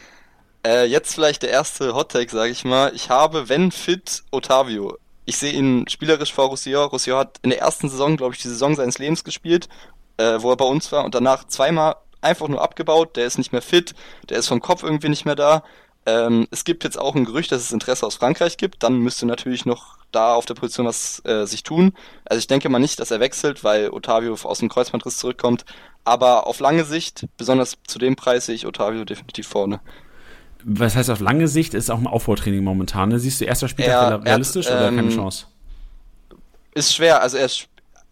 [laughs] äh, jetzt vielleicht der erste Hot-Take, sage ich mal. Ich habe, wenn fit, Otavio. Ich sehe ihn spielerisch vor Roussillon. Roussillon hat in der ersten Saison, glaube ich, die Saison seines Lebens gespielt äh, wo er bei uns war und danach zweimal einfach nur abgebaut. Der ist nicht mehr fit, der ist vom Kopf irgendwie nicht mehr da. Ähm, es gibt jetzt auch ein Gerücht, dass es Interesse aus Frankreich gibt. Dann müsste natürlich noch da auf der Position was äh, sich tun. Also ich denke mal nicht, dass er wechselt, weil Otavio aus dem Kreuzbandriss zurückkommt. Aber auf lange Sicht, besonders zu dem Preis, sehe ich Otavio definitiv vorne. Was heißt auf lange Sicht? Ist auch ein Aufbautraining momentan. Ne? Siehst du erster Spieltag Er- realistisch er oder keine ähm, Chance? Ist schwer, also er,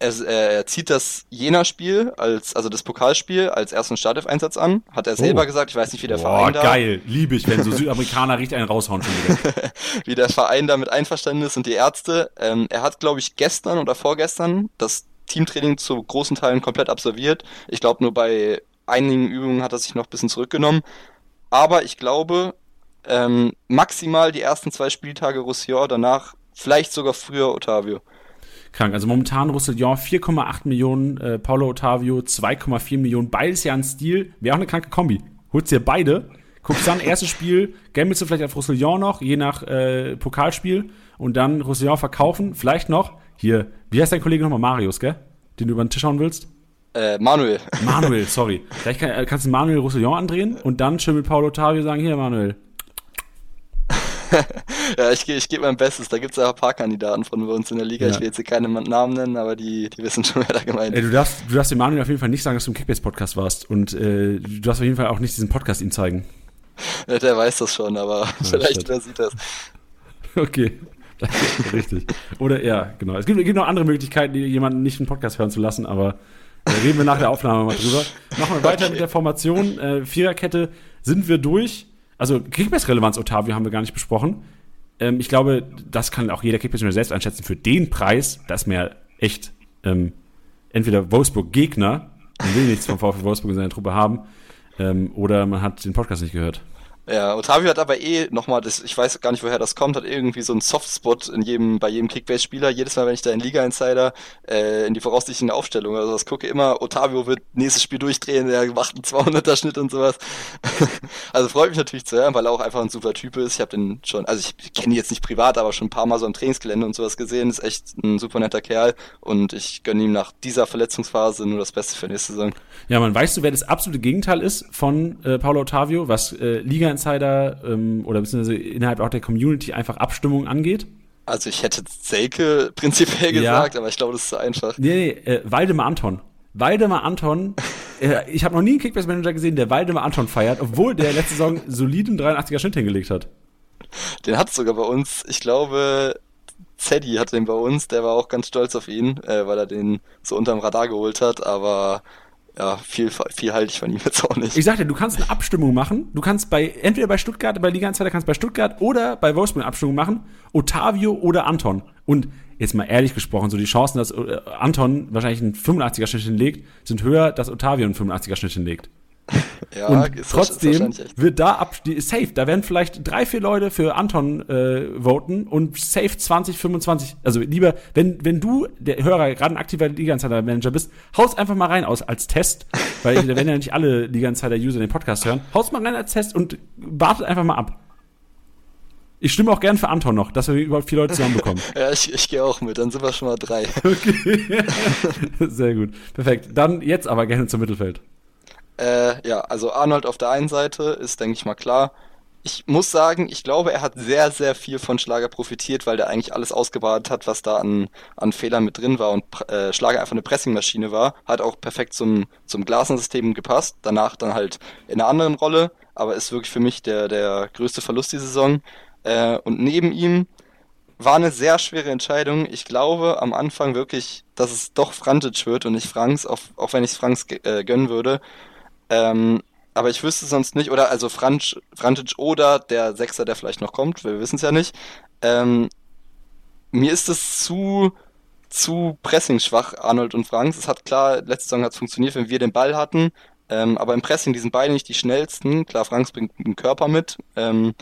er, er zieht das Jena-Spiel als, also das Pokalspiel als ersten Startelf-Einsatz an, hat er selber Oh. gesagt, ich weiß nicht, wie der Boah, Verein da, geil. Liebe ich, wenn so Südamerikaner richtig einen raushauen schon wieder. [laughs] wie der Verein damit einverstanden ist und die Ärzte. Ähm, er hat, glaube ich, gestern oder vorgestern das Teamtraining zu großen Teilen komplett absolviert. Ich glaube, nur bei einigen Übungen hat er sich noch ein bisschen zurückgenommen. Aber ich glaube, ähm, maximal die ersten zwei Spieltage Roussillon, danach vielleicht sogar früher Otavio. Krank. Also momentan Roussillon 4,8 Millionen, äh, Paulo Ottavio 2,4 Millionen. Beides ja ein Stil. Wäre auch eine kranke Kombi. Holst dir beide, guckst dann [laughs] erstes Spiel, gammelst du vielleicht auf Roussillon noch, je nach äh, Pokalspiel und dann Roussillon verkaufen. Vielleicht noch, hier, wie heißt dein Kollege nochmal? Marius, gell? Den du über den Tisch hauen willst? Äh, Manuel. Manuel, sorry. Vielleicht kann, äh, kannst du Manuel Roussillon andrehen und dann schön mit Paulo Ottavio sagen, hier Manuel. [laughs] Ja, ich, ich gebe mein Bestes. Da gibt es ja ein paar Kandidaten von bei uns in der Liga. Ja. Ich will jetzt hier keine Namen nennen, aber die, die wissen schon, wer da gemeint ist. du darfst, du darfst dem Manuel auf jeden Fall nicht sagen, dass du im Kickbase-Podcast warst und äh, du darfst auf jeden Fall auch nicht diesen Podcast ihm zeigen. Ja, Der weiß das schon, aber [laughs] vielleicht shit. wer sieht das. Okay. [laughs] Richtig. Oder ja, genau. Es gibt, es gibt noch andere Möglichkeiten, jemanden nicht einen Podcast hören zu lassen, aber da reden wir nach der Aufnahme mal drüber. Machen wir weiter Okay. mit der Formation. Äh, Viererkette sind wir durch. Also Kickbase-Relevanz Otavio haben wir gar nicht besprochen. Ähm, ich glaube, das kann auch jeder Kickbase selbst einschätzen. Für den Preis, das mir echt ähm, entweder Wolfsburg-Gegner, man will nichts vom VfL Wolfsburg in seiner Truppe haben, ähm, oder man hat den Podcast nicht gehört. Ja, Otavio hat aber eh nochmal, ich weiß gar nicht, woher das kommt, hat irgendwie so einen Softspot in jedem, bei jedem Kickbase-Spieler. Jedes Mal, wenn ich da in Liga Insider äh, in die voraussichtlichen Aufstellungen oder sowas gucke, immer, Otavio wird nächstes Spiel durchdrehen, der macht einen 200er Schnitt und sowas. [laughs] also freut mich natürlich zu hören, weil er auch einfach ein super Typ ist. Ich habe den schon, also ich kenne ihn jetzt nicht privat, aber schon ein paar Mal so am Trainingsgelände und sowas gesehen. Ist echt ein super netter Kerl und ich gönne ihm nach dieser Verletzungsphase nur das Beste für nächste Saison. Ja, man weißt du, wer das absolute Gegenteil ist von äh, Paulo Ottavio, was äh, Liga-Insider ähm, oder beziehungsweise innerhalb auch der Community einfach Abstimmung angeht? Also ich hätte Selke prinzipiell Ja. gesagt, aber ich glaube, das ist zu einfach. Nee, nee, äh, Waldemar Anton. Waldemar Anton, [laughs] äh, ich habe noch nie einen Kickbase-Manager gesehen, der Waldemar Anton feiert, obwohl der letzte Saison soliden 83er Schnitt hingelegt hat. Den hat sogar bei uns, ich glaube, Zeddy hat den bei uns, der war auch ganz stolz auf ihn, äh, weil er den so unterm Radar geholt hat, aber ja, viel, viel halte ich von ihm jetzt auch nicht. Ich sag dir, du kannst eine Abstimmung machen. Du kannst bei, entweder bei Stuttgart, bei Liga Insider kannst bei Stuttgart oder bei Wolfsburg eine Abstimmung machen. Otavio oder Anton. Und jetzt mal ehrlich gesprochen, so die Chancen, dass äh, Anton wahrscheinlich einen 85er Schnitt hinlegt, sind höher, dass Otavio einen 85er Schnitt hinlegt. [laughs] ja, Und ist trotzdem wird da ab, safe, da werden vielleicht drei, vier Leute für Anton äh, voten und safe 20, 25, also lieber, wenn, wenn du, der Hörer, gerade ein aktiver Liga-Insider-Manager bist, haust einfach mal rein aus als Test, [laughs] weil da werden ja nicht alle Liga-Insider-User den Podcast hören, haust mal rein als Test und wartet einfach mal ab. Ich stimme auch gern für Anton noch, dass wir überhaupt vier Leute zusammenbekommen. [laughs] Ja, ich, ich gehe auch mit, dann sind wir schon mal drei. Okay. Sehr gut. Perfekt. Dann jetzt aber gerne zum Mittelfeld. Äh, ja, also Arnold auf der einen Seite ist, denke ich mal, klar. Ich muss sagen, ich glaube, er hat sehr, sehr viel von Schlager profitiert, weil der eigentlich alles ausgebadet hat, was da an, an Fehlern mit drin war und äh, Schlager einfach eine Pressingmaschine war. Hat auch perfekt zum, zum Glasensystem gepasst. Danach dann halt in einer anderen Rolle, aber ist wirklich für mich der, der größte Verlust die Saison. Äh, und neben ihm war eine sehr schwere Entscheidung. Ich glaube am Anfang wirklich, dass es doch Frantic wird und nicht Franks, auch, auch wenn ich es Franks äh, gönnen würde. Ähm, aber ich wüsste sonst nicht, oder also Franch, Frantic oder der Sechser, der vielleicht noch kommt, wir wissen es ja nicht. Ähm, mir ist es zu, zu pressingschwach, Arnold und Franks. Es hat klar, letzte Saison hat es funktioniert, wenn wir den Ball hatten. Ähm, aber im Pressing, die sind beide nicht die schnellsten. Klar, Franks bringt einen Körper mit. Ähm,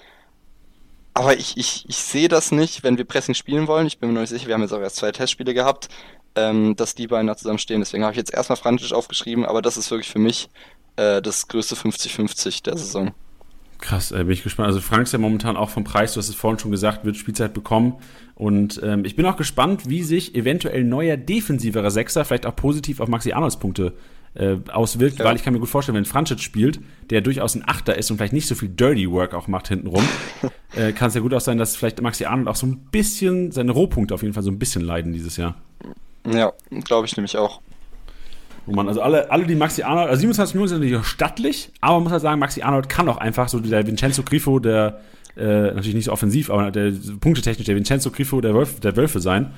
aber ich, ich, ich sehe das nicht, wenn wir Pressing spielen wollen. Ich bin mir noch nicht sicher, wir haben jetzt auch erst zwei Testspiele gehabt, ähm, dass die beiden da zusammen stehen. Deswegen habe ich jetzt erstmal Frantisch aufgeschrieben, aber das ist wirklich für mich äh, das größte 50-50 der Saison. Krass, äh, bin ich gespannt. Also Frank ist ja momentan auch vom Preis, du hast es vorhin schon gesagt, wird Spielzeit bekommen. Und ähm, ich bin auch gespannt, wie sich eventuell neuer defensiverer Sechser vielleicht auch positiv auf Maxi Arnolds Punkte äh, auswirkt, Ja. weil ich kann mir gut vorstellen, wenn Franchit spielt, der durchaus ein Achter ist und vielleicht nicht so viel Dirty Work auch macht hintenrum, [laughs] äh, kann es ja gut auch sein, dass vielleicht Maxi Arnold auch so ein bisschen, seine Rohpunkte auf jeden Fall so ein bisschen leiden dieses Jahr. Ja, glaube ich nämlich auch. Oh Mann, also alle, alle, die Maxi Arnold, also 27 Millionen sind natürlich auch stattlich, aber man muss halt sagen, Maxi Arnold kann auch einfach so der Vincenzo Grifo, der äh, natürlich nicht so offensiv, aber der punktetechnisch der Vincenzo Grifo der, Wölf, der Wölfe sein.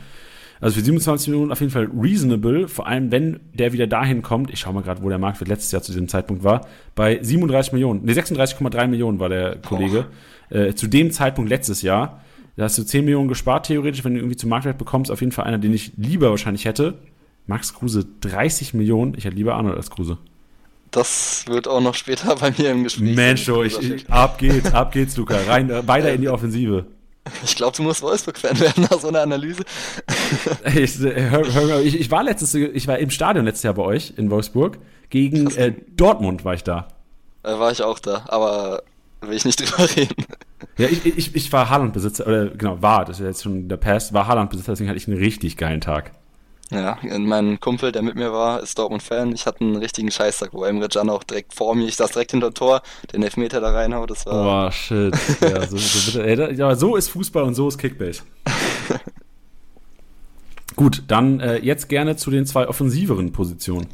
Also für 27 Millionen auf jeden Fall reasonable, vor allem wenn der wieder dahin kommt, ich schau mal gerade, wo der Marktwert letztes Jahr zu diesem Zeitpunkt war, bei 37 Millionen, ne 36,3 Millionen war der Kollege, äh, zu dem Zeitpunkt letztes Jahr. Da hast du 10 Millionen gespart, theoretisch, wenn du irgendwie zum Marktwert bekommst, auf jeden Fall einer, den ich lieber wahrscheinlich hätte. Max Kruse 30 Millionen, ich hätte lieber Arnold als Kruse. Das wird auch noch später [laughs] bei mir im Gespräch. Mensch, oh, ich, ich, ab geht's, ab geht's, Luca. Rein, äh, weiter in die Offensive. Ich glaube, du musst Wolfsburg-Fan werden nach so einer Analyse. [laughs] ich, hör, hör, ich, ich, war letztes, ich war im Stadion letztes Jahr bei euch in Wolfsburg. Gegen äh, Dortmund war ich da. Da war ich auch da, aber will ich nicht [laughs] drüber reden. Ja, ich, ich, ich war Haaland-Besitzer, oder genau, war, das ist jetzt schon der Past, war Haaland-Besitzer, deswegen hatte ich einen richtig geilen Tag. Ja, mein Kumpel, der mit mir war, ist Dortmund-Fan. Ich hatte einen richtigen Scheißtag, wo Emre Can auch direkt vor mir, ich saß direkt hinter Tor, den Elfmeter da reinhaut. Das war. Oh, shit. Ja, so, so, bitte, ja, so ist Fußball und so ist Kickbase. [laughs] Gut, dann äh, jetzt gerne zu den zwei offensiveren Positionen.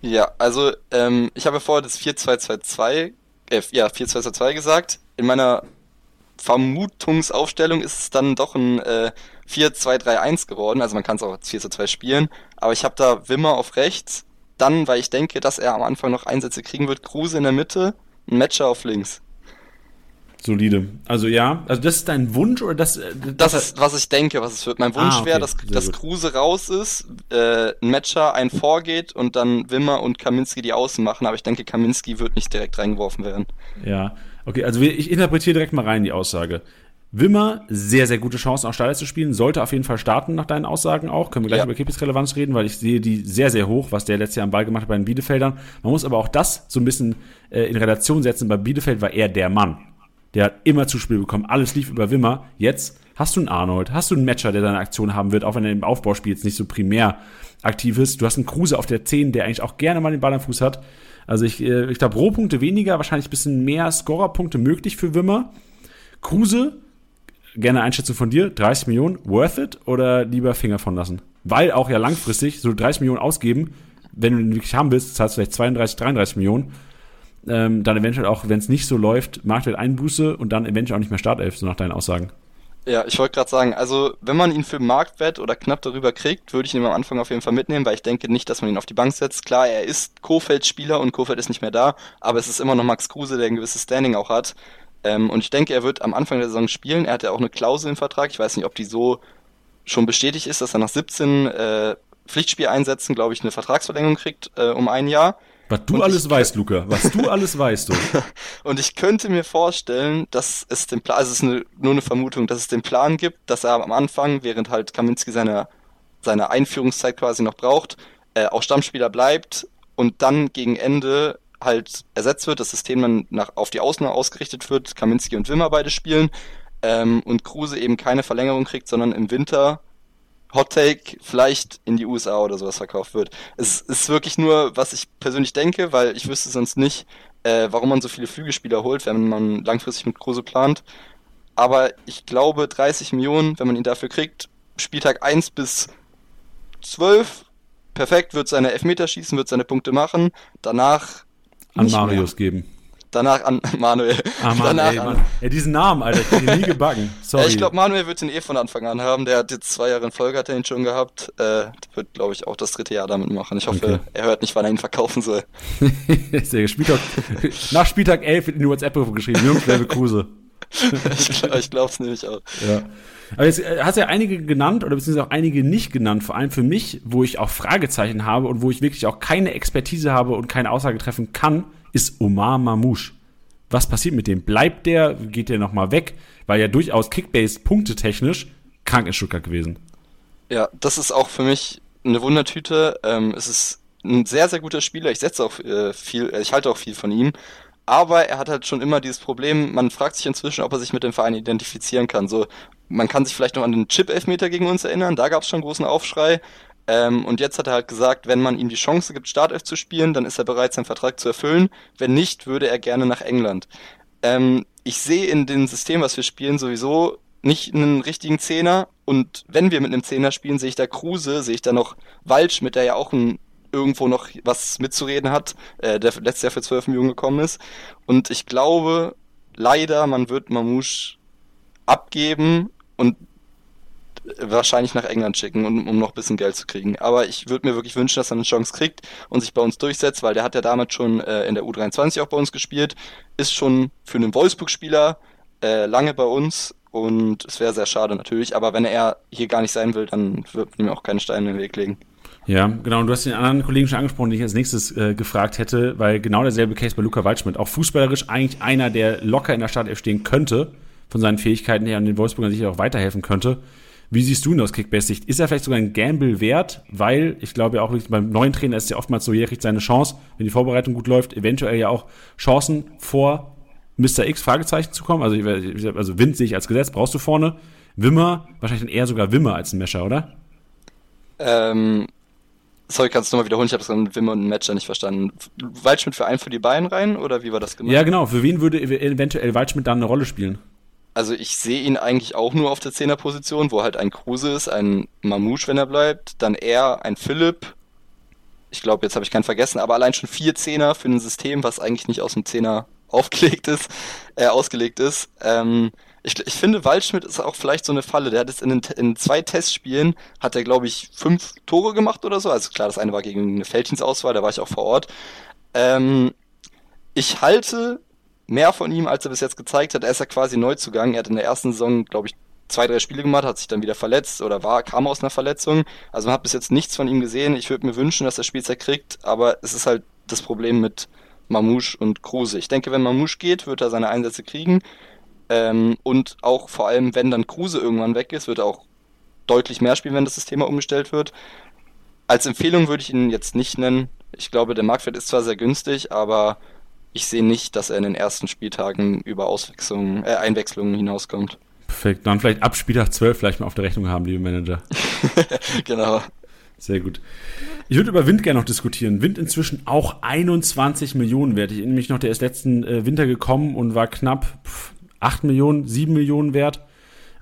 Ja, also ähm, ich habe vorher das 4-2-2-2, äh, ja, 4-2-2-2 gesagt. In meiner Vermutungsaufstellung ist es dann doch ein äh, 4-2-3-1 geworden. Also man kann es auch 4-2 spielen. Aber ich habe da Wimmer auf rechts. Dann, weil ich denke, dass er am Anfang noch Einsätze kriegen wird, Kruse in der Mitte, ein Matcher auf links. Solide. Also ja, also das ist dein Wunsch oder das? Äh, das, das ist, was ich denke, was es wird. Mein Wunsch ah, okay. wäre, dass, dass Kruse raus ist, äh, ein Matcher ein vorgeht und dann Wimmer und Kaminski die Außen machen. Aber ich denke, Kaminski wird nicht direkt reingeworfen werden. Ja, okay. Also ich interpretiere direkt mal rein die Aussage. Wimmer, sehr, sehr gute Chancen, auch Steiler zu spielen. Sollte auf jeden Fall starten, nach deinen Aussagen auch. Können wir gleich ja. über Kippis Relevanz reden, weil ich sehe die sehr, sehr hoch, was der letztes Jahr am Ball gemacht hat bei den Bielefeldern. Man muss aber auch das so ein bisschen äh, in Relation setzen. Bei Bielefeld war er der Mann. Der hat immer Zuspiel bekommen. Alles lief über Wimmer. Jetzt hast du einen Arnold, hast du einen Matcher, der seine Aktion haben wird, auch wenn er im Aufbauspiel jetzt nicht so primär aktiv ist. Du hast einen Kruse auf der 10, der eigentlich auch gerne mal den Ball am Fuß hat. Also ich, äh, ich glaube, Rohpunkte weniger, wahrscheinlich ein bisschen mehr Scorerpunkte möglich für Wimmer. Kruse gerne Einschätzung von dir. 30 Millionen, worth it oder lieber Finger von lassen? Weil auch ja langfristig so 30 Millionen ausgeben, wenn du ihn wirklich haben willst, zahlst du vielleicht 32, 33 Millionen. Ähm, dann eventuell auch, wenn es nicht so läuft, Marktwert Einbuße und dann eventuell auch nicht mehr Startelf, so nach deinen Aussagen. Ja, ich wollte gerade sagen, also wenn man ihn für Marktwert oder knapp darüber kriegt, würde ich ihn am Anfang auf jeden Fall mitnehmen, weil ich denke nicht, dass man ihn auf die Bank setzt. Klar, er ist Kofeld-Spieler und Kofeld ist nicht mehr da, aber es ist immer noch Max Kruse, der ein gewisses Standing auch hat. Ähm, und ich denke, er wird am Anfang der Saison spielen. Er hat ja auch eine Klausel im Vertrag. Ich weiß nicht, ob die so schon bestätigt ist, dass er nach 17 äh, Pflichtspieleinsätzen, glaube ich, eine Vertragsverlängerung kriegt äh, um ein Jahr. Was du und alles weißt, Luca. Was du alles weißt, du. [laughs] und ich könnte mir vorstellen, dass es den Plan, also es ist eine, nur eine Vermutung, dass es den Plan gibt, dass er am Anfang, während halt Kaminski seine, seine Einführungszeit quasi noch braucht, äh, auch Stammspieler bleibt und dann gegen Ende halt ersetzt wird, das System dann nach, auf die Außen ausgerichtet wird, Kaminski und Wimmer beide spielen ähm, und Kruse eben keine Verlängerung kriegt, sondern im Winter Hot Take vielleicht in die USA oder sowas verkauft wird. Es ist wirklich nur, was ich persönlich denke, weil ich wüsste sonst nicht, äh, warum man so viele Flügelspieler holt, wenn man langfristig mit Kruse plant. Aber ich glaube, 30 Millionen, wenn man ihn dafür kriegt, Spieltag 1 bis 12, perfekt, wird seine Elfmeter schießen, wird seine Punkte machen. Danach an Marius mehr. geben. Danach an [laughs] Manuel. Ah, Mann, Danach ey, an. Ja, diesen Namen, Alter, ich ihn nie gebacken. [laughs] Sorry. Ich glaube, Manuel wird ihn eh von Anfang an haben. Der hat jetzt zwei Jahre in Folge hat er ihn schon gehabt. Äh, wird, glaube ich, auch das dritte Jahr damit machen. Ich hoffe, okay. er hört nicht, wann er ihn verkaufen soll. [laughs] Spieltag, nach Spieltag 11 wird in die WhatsApp-Gruppe geschrieben. Jungs, Level Kruse. ich glaube es nämlich auch. Ja. Aber jetzt äh, hast du ja einige genannt oder beziehungsweise auch einige nicht genannt, vor allem für mich, wo ich auch Fragezeichen habe und wo ich wirklich auch keine Expertise habe und keine Aussage treffen kann, ist Omar Mamouche. Was passiert mit dem? Bleibt der? Geht der nochmal weg? Weil ja durchaus Kickbase punktetechnisch krank in Stuttgart gewesen. Ja, das ist auch für mich eine Wundertüte. Ähm, es ist ein sehr, sehr guter Spieler. Ich setze auch äh, viel, ich halte auch viel von ihm. Aber er hat halt schon immer dieses Problem, man fragt sich inzwischen, ob er sich mit dem Verein identifizieren kann. So, man kann sich vielleicht noch an den Chip-Elfmeter gegen uns erinnern, da gab es schon großen Aufschrei. Ähm, und jetzt hat er halt gesagt, wenn man ihm die Chance gibt, Startelf zu spielen, dann ist er bereit, seinen Vertrag zu erfüllen. Wenn nicht, würde er gerne nach England. Ähm, ich sehe in dem System, was wir spielen, sowieso nicht einen richtigen Zehner. Und wenn wir mit einem Zehner spielen, sehe ich da Kruse, sehe ich da noch Walsch mit, der ja auch ein irgendwo noch was mitzureden hat, äh, der letztes Jahr für 12 Millionen gekommen ist. Und ich glaube, leider, man wird Mamouche abgeben und wahrscheinlich nach England schicken, um, um noch ein bisschen Geld zu kriegen. Aber ich würde mir wirklich wünschen, dass er eine Chance kriegt und sich bei uns durchsetzt, weil der hat ja damals schon äh, in der U23 auch bei uns gespielt, ist schon für einen Wolfsburg-Spieler äh, lange bei uns und es wäre sehr schade natürlich. Aber wenn er hier gar nicht sein will, dann wird ihm auch keine Steine in den Weg legen. Ja, genau. Und du hast den anderen Kollegen schon angesprochen, den ich als nächstes äh, gefragt hätte, weil genau derselbe Case bei Luca Waldschmidt. Auch fußballerisch eigentlich einer, der locker in der Startelf stehen könnte, von seinen Fähigkeiten her und den Wolfsburgern sicher auch weiterhelfen könnte. Wie siehst du ihn aus Kickbase-Sicht? Ist er vielleicht sogar ein Gamble wert? Weil ich glaube ja auch beim neuen Trainer ist ja oftmals so, jeder kriegt seine Chance, wenn die Vorbereitung gut läuft, eventuell ja auch Chancen vor Mr. X Fragezeichen zu kommen. Also, also Wind sehe ich als Gesetz, brauchst du vorne. Wimmer, wahrscheinlich dann eher sogar Wimmer als ein Mescher, oder? Ähm, sorry, kannst du nochmal wiederholen? Ich habe das mit Wimmer und Matcher nicht verstanden. Waldschmidt für einen für die Beine rein oder wie war das genau? Ja, genau. Für wen würde eventuell Waldschmidt dann eine Rolle spielen? Also ich sehe ihn eigentlich auch nur auf der Zehnerposition, wo halt ein Kruse ist, ein Mamouche, wenn er bleibt, dann er, ein Philipp. Ich glaube, jetzt habe ich keinen vergessen, aber allein schon vier Zehner für ein System, was eigentlich nicht aus dem Zehner aufgelegt ist, äh, ausgelegt ist. Ähm, ich, ich finde, Waldschmidt ist auch vielleicht so eine Falle. Der hat jetzt in, den, in zwei Testspielen, hat er, glaube ich, fünf Tore gemacht oder so. Also klar, das eine war gegen eine Felddienstauswahl, da war ich auch vor Ort. Ähm, ich halte mehr von ihm, als er bis jetzt gezeigt hat. Er ist ja quasi Neuzugang. Er hat in der ersten Saison, glaube ich, zwei, drei Spiele gemacht, hat sich dann wieder verletzt oder war, kam aus einer Verletzung. Also man hat bis jetzt nichts von ihm gesehen. Ich würde mir wünschen, dass er Spielzeit kriegt, aber es ist halt das Problem mit Mamouche und Kruse. Ich denke, wenn Mamouche geht, wird er seine Einsätze kriegen. Ähm, und auch vor allem, wenn dann Kruse irgendwann weg ist, wird er auch deutlich mehr spielen, wenn das System umgestellt wird. Als Empfehlung würde ich ihn jetzt nicht nennen. Ich glaube, der Marktwert ist zwar sehr günstig, aber ich sehe nicht, dass er in den ersten Spieltagen über Auswechslungen, äh, Einwechslungen hinauskommt. Perfekt. Dann vielleicht ab Spieltag 12 vielleicht mal auf der Rechnung haben, liebe Manager. [laughs] genau. Sehr gut. Ich würde über Wind gerne noch diskutieren. Wind inzwischen auch 21 Millionen wert. Ich erinnere mich noch, der ist letzten äh, Winter gekommen und war knapp pff, 8 Millionen, 7 Millionen wert.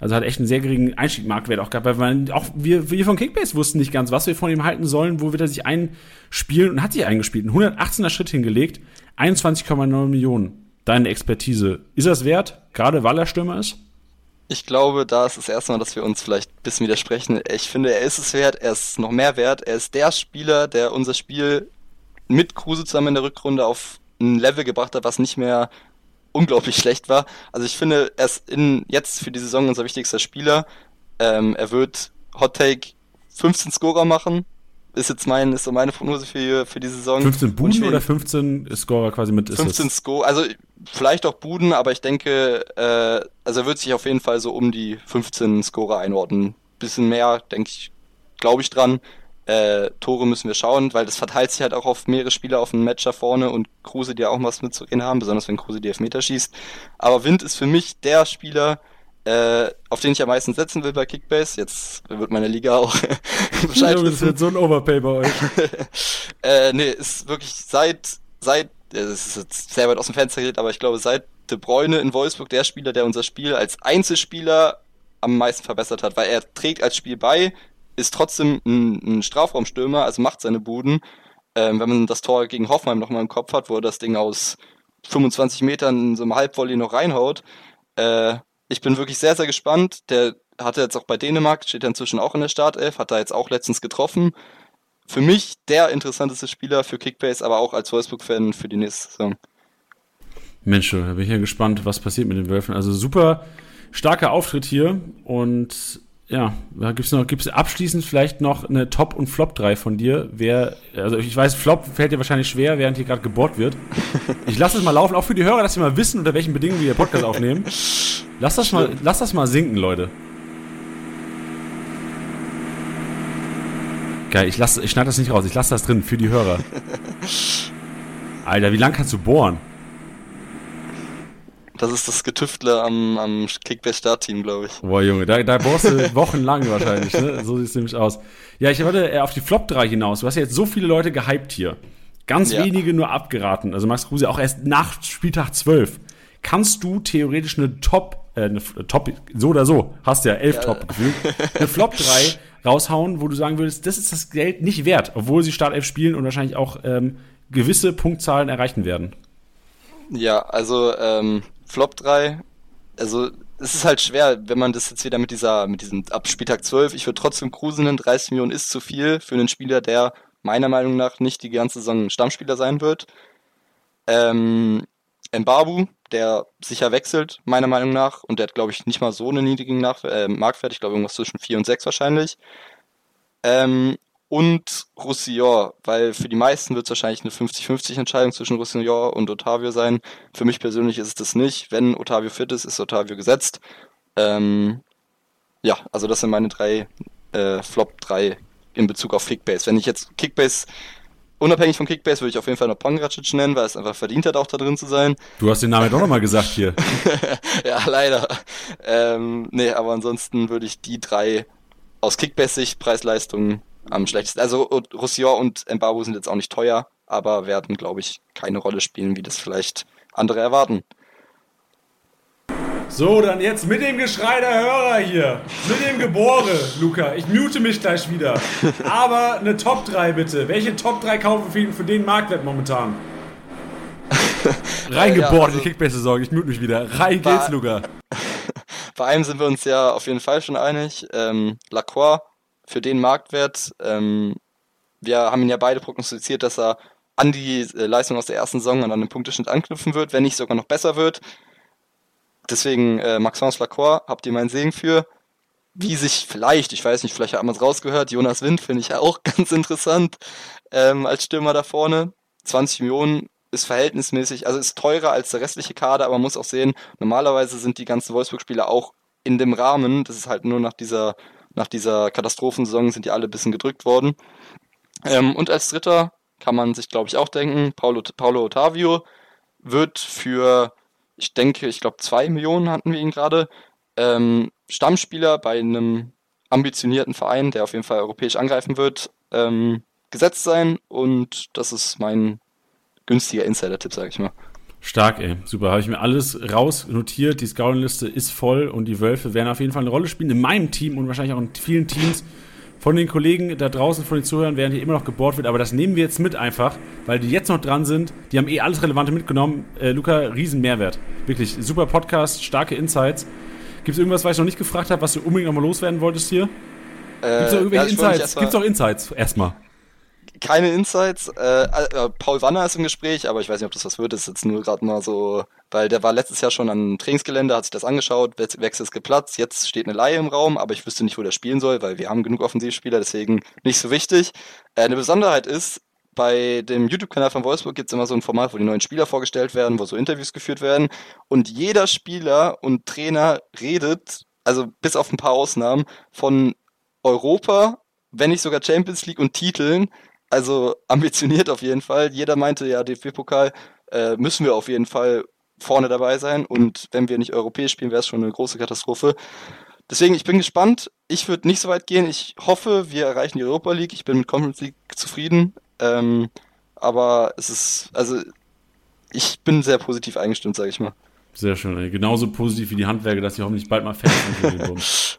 Also hat echt einen sehr geringen Einstiegmarktwert auch gehabt, weil man auch wir, wir von Kickbase wussten nicht ganz, was wir von ihm halten sollen, wo wird er sich einspielen und hat sich eingespielt. Ein 118er Schritt hingelegt, 21,9 Millionen. Deine Expertise. Ist das wert, gerade weil er Stürmer ist? Ich glaube, da ist das erste Mal, dass wir uns vielleicht ein bisschen widersprechen. Ich finde, er ist es wert, er ist noch mehr wert. Er ist der Spieler, der unser Spiel mit Kruse zusammen in der Rückrunde auf ein Level gebracht hat, was nicht mehr unglaublich schlecht war. Also ich finde, er ist in, jetzt für die Saison unser wichtigster Spieler. Ähm, er wird Hot Take 15 Scorer machen. Ist jetzt mein, ist so meine Prognose für, für die Saison. 15 Buden oder 15 Scorer quasi mit 15 Scorer, also vielleicht auch Buden, aber ich denke, äh, also er wird sich auf jeden Fall so um die 15 Scorer einordnen. Bisschen mehr, denke ich, glaube ich dran. Äh, Tore müssen wir schauen, weil das verteilt sich halt auch auf mehrere Spieler auf einen Matcher vorne und Kruse, die auch was mitzureden haben, besonders wenn Kruse die Elfmeter schießt. Aber Wind ist für mich der Spieler, äh, auf den ich am meisten setzen will bei Kickbase. Jetzt wird meine Liga auch [laughs] Bescheid ja, Das wird so ein Overpay bei euch. [laughs] äh, nee, ist wirklich seit, seit, das ist jetzt sehr weit aus dem Fenster geredet, aber ich glaube, seit De Bruyne in Wolfsburg der Spieler, der unser Spiel als Einzelspieler am meisten verbessert hat, weil er trägt als Spiel bei, ist trotzdem ein, ein Strafraumstürmer, also macht seine Buden. Ähm, wenn man das Tor gegen Hoffenheim nochmal im Kopf hat, wo er das Ding aus 25 Metern in so einem Halbvolley noch reinhaut. Äh, ich bin wirklich sehr, sehr gespannt. Der hatte jetzt auch bei Dänemark, steht er inzwischen auch in der Startelf, hat er jetzt auch letztens getroffen. Für mich der interessanteste Spieler für Kickbase, aber auch als Wolfsburg-Fan für die nächste Saison. Mensch, da bin ich ja gespannt, was passiert mit den Wölfen. Also super starker Auftritt hier und ja, da gibt's noch, gibt's abschließend vielleicht noch eine Top- und Flop 3 von dir. Wer, also ich weiß, Flop fällt dir wahrscheinlich schwer, während hier gerade gebohrt wird. Ich lasse es mal laufen, auch für die Hörer, dass sie mal wissen, unter welchen Bedingungen wir hier Podcast aufnehmen. Lass das mal, lass das mal sinken, Leute. Geil, ich, ich schneide das nicht raus, ich lasse das drin für die Hörer. Alter, wie lang kannst du bohren? Das ist das Getüftle am, am Kickbase-Startteam, glaube ich. Boah, Junge, da, da brauchst du [laughs] wochenlang wahrscheinlich, ne? So sieht es nämlich aus. Ja, ich wollte äh, auf die Flop 3 hinaus. Du hast ja jetzt so viele Leute gehypt hier. Ganz ja. wenige nur abgeraten. Also Max Kruse auch erst nach Spieltag 12. Kannst du theoretisch eine Top, äh, eine Top, so oder so, hast ja elf ja. Top gefühlt, [laughs] eine Flop 3 raushauen, wo du sagen würdest, das ist das Geld nicht wert, obwohl sie Startelf spielen und wahrscheinlich auch ähm, gewisse Punktzahlen erreichen werden? Ja, also ähm, Flop 3, also es ist halt schwer, wenn man das jetzt wieder mit dieser, mit diesem ab Spieltag 12, ich würde trotzdem cruisen, 30 Millionen ist zu viel für einen Spieler, der meiner Meinung nach nicht die ganze Saison Stammspieler sein wird. Ähm, Mbabu, der sicher wechselt, meiner Meinung nach, und der hat, glaube ich, nicht mal so einen niedrigen nach äh, Marktwert, ich glaube irgendwas zwischen 4 und 6 wahrscheinlich. Ähm, und Roussillon, weil für die meisten wird es wahrscheinlich eine 50-50 Entscheidung zwischen Roussillon und Otavio sein. Für mich persönlich ist es das nicht. Wenn Otavio fit ist, ist Otavio gesetzt. Ähm, ja, also das sind meine drei äh, Flop 3 in Bezug auf Kickbase. Wenn ich jetzt Kickbase unabhängig von Kickbase würde ich auf jeden Fall noch Pongracic nennen, weil es einfach verdient hat, auch da drin zu sein. Du hast den Namen doch nochmal gesagt hier. [laughs] ja, leider. Ähm, nee, aber ansonsten würde ich die drei aus Kickbase-Sicht Preis-Leistung am schlechtesten. Also Roussillon und Mbabu sind jetzt auch nicht teuer, aber werden, glaube ich, keine Rolle spielen, wie das vielleicht andere erwarten. So, dann jetzt mit dem Geschrei der Hörer hier. Mit dem Gebore, Luca. Ich mute mich gleich wieder. [laughs] Aber eine Top 3 bitte. Welche Top 3 kaufen für, für den Marktwert momentan? [laughs] Reingebohrt ja, also, die Kickbase-Saison. Ich mute mich wieder. Rein geht's, Luca. [laughs] Bei einem sind wir uns ja auf jeden Fall schon einig. Ähm, Lacroix für den Marktwert. Ähm, wir haben ihn ja beide prognostiziert, dass er an die äh, Leistung aus der ersten Saison und an den Punkteschnitt anknüpfen wird, wenn nicht sogar noch besser wird. Deswegen äh, Maxence Lacroix, habt ihr meinen Segen für. Wie sich vielleicht, ich weiß nicht, vielleicht hat man es rausgehört, Jonas Wind finde ich ja auch [laughs] ganz interessant ähm, als Stürmer da vorne. 20 Millionen ist verhältnismäßig, also ist teurer als der restliche Kader, aber man muss auch sehen, normalerweise sind die ganzen Wolfsburg-Spieler auch in dem Rahmen, das ist halt nur nach dieser, nach dieser Katastrophensaison sind die alle ein bisschen gedrückt worden. Ähm, und als Dritter kann man sich, glaube ich, auch denken, Paulo, Paulo Ottavio wird für ich denke, ich glaube, zwei Millionen hatten wir ihn gerade. Ähm, Stammspieler bei einem ambitionierten Verein, der auf jeden Fall europäisch angreifen wird, ähm, gesetzt sein. Und das ist mein günstiger Insider-Tipp, sage ich mal. Stark, ey. Super. Habe ich mir alles raus notiert. Die Scouting-Liste ist voll und die Wölfe werden auf jeden Fall eine Rolle spielen in meinem Team und wahrscheinlich auch in vielen Teams von den Kollegen da draußen, von den Zuhörern, während hier immer noch gebohrt wird. Aber das nehmen wir jetzt mit einfach, weil die jetzt noch dran sind. Die haben eh alles Relevante mitgenommen. Äh, Luca, riesen Mehrwert. Wirklich, super Podcast, starke Insights. Gibt es irgendwas, was ich noch nicht gefragt habe, was du unbedingt nochmal loswerden wolltest hier? Äh, Gibt es noch irgendwelche ja, Insights? Gibt es noch Insights erstmal? Keine Insights. Äh, äh, Paul Wanner ist im Gespräch, aber ich weiß nicht, ob das was wird. Das ist jetzt nur gerade mal so, weil der war letztes Jahr schon am Trainingsgelände, hat sich das angeschaut, Wechsel ist geplatzt. Jetzt steht eine Laie im Raum, aber ich wüsste nicht, wo der spielen soll, weil wir haben genug Offensivspieler, deswegen nicht so wichtig. Äh, eine Besonderheit ist, bei dem YouTube-Kanal von Wolfsburg gibt es immer so ein Format, wo die neuen Spieler vorgestellt werden, wo so Interviews geführt werden. Und jeder Spieler und Trainer redet, also bis auf ein paar Ausnahmen, von Europa, wenn nicht sogar Champions League und Titeln also ambitioniert auf jeden Fall. Jeder meinte, ja, DFB-Pokal äh, müssen wir auf jeden Fall vorne dabei sein. Und wenn wir nicht europäisch spielen, wäre es schon eine große Katastrophe. Deswegen, ich bin gespannt. Ich würde nicht so weit gehen. Ich hoffe, wir erreichen die Europa League. Ich bin mit Conference League zufrieden. Ähm, aber es ist, also ich bin sehr positiv eingestimmt, sage ich mal. Sehr schön. Ey. Genauso positiv wie die Handwerker, dass sie hoffentlich bald mal fest sind. [laughs]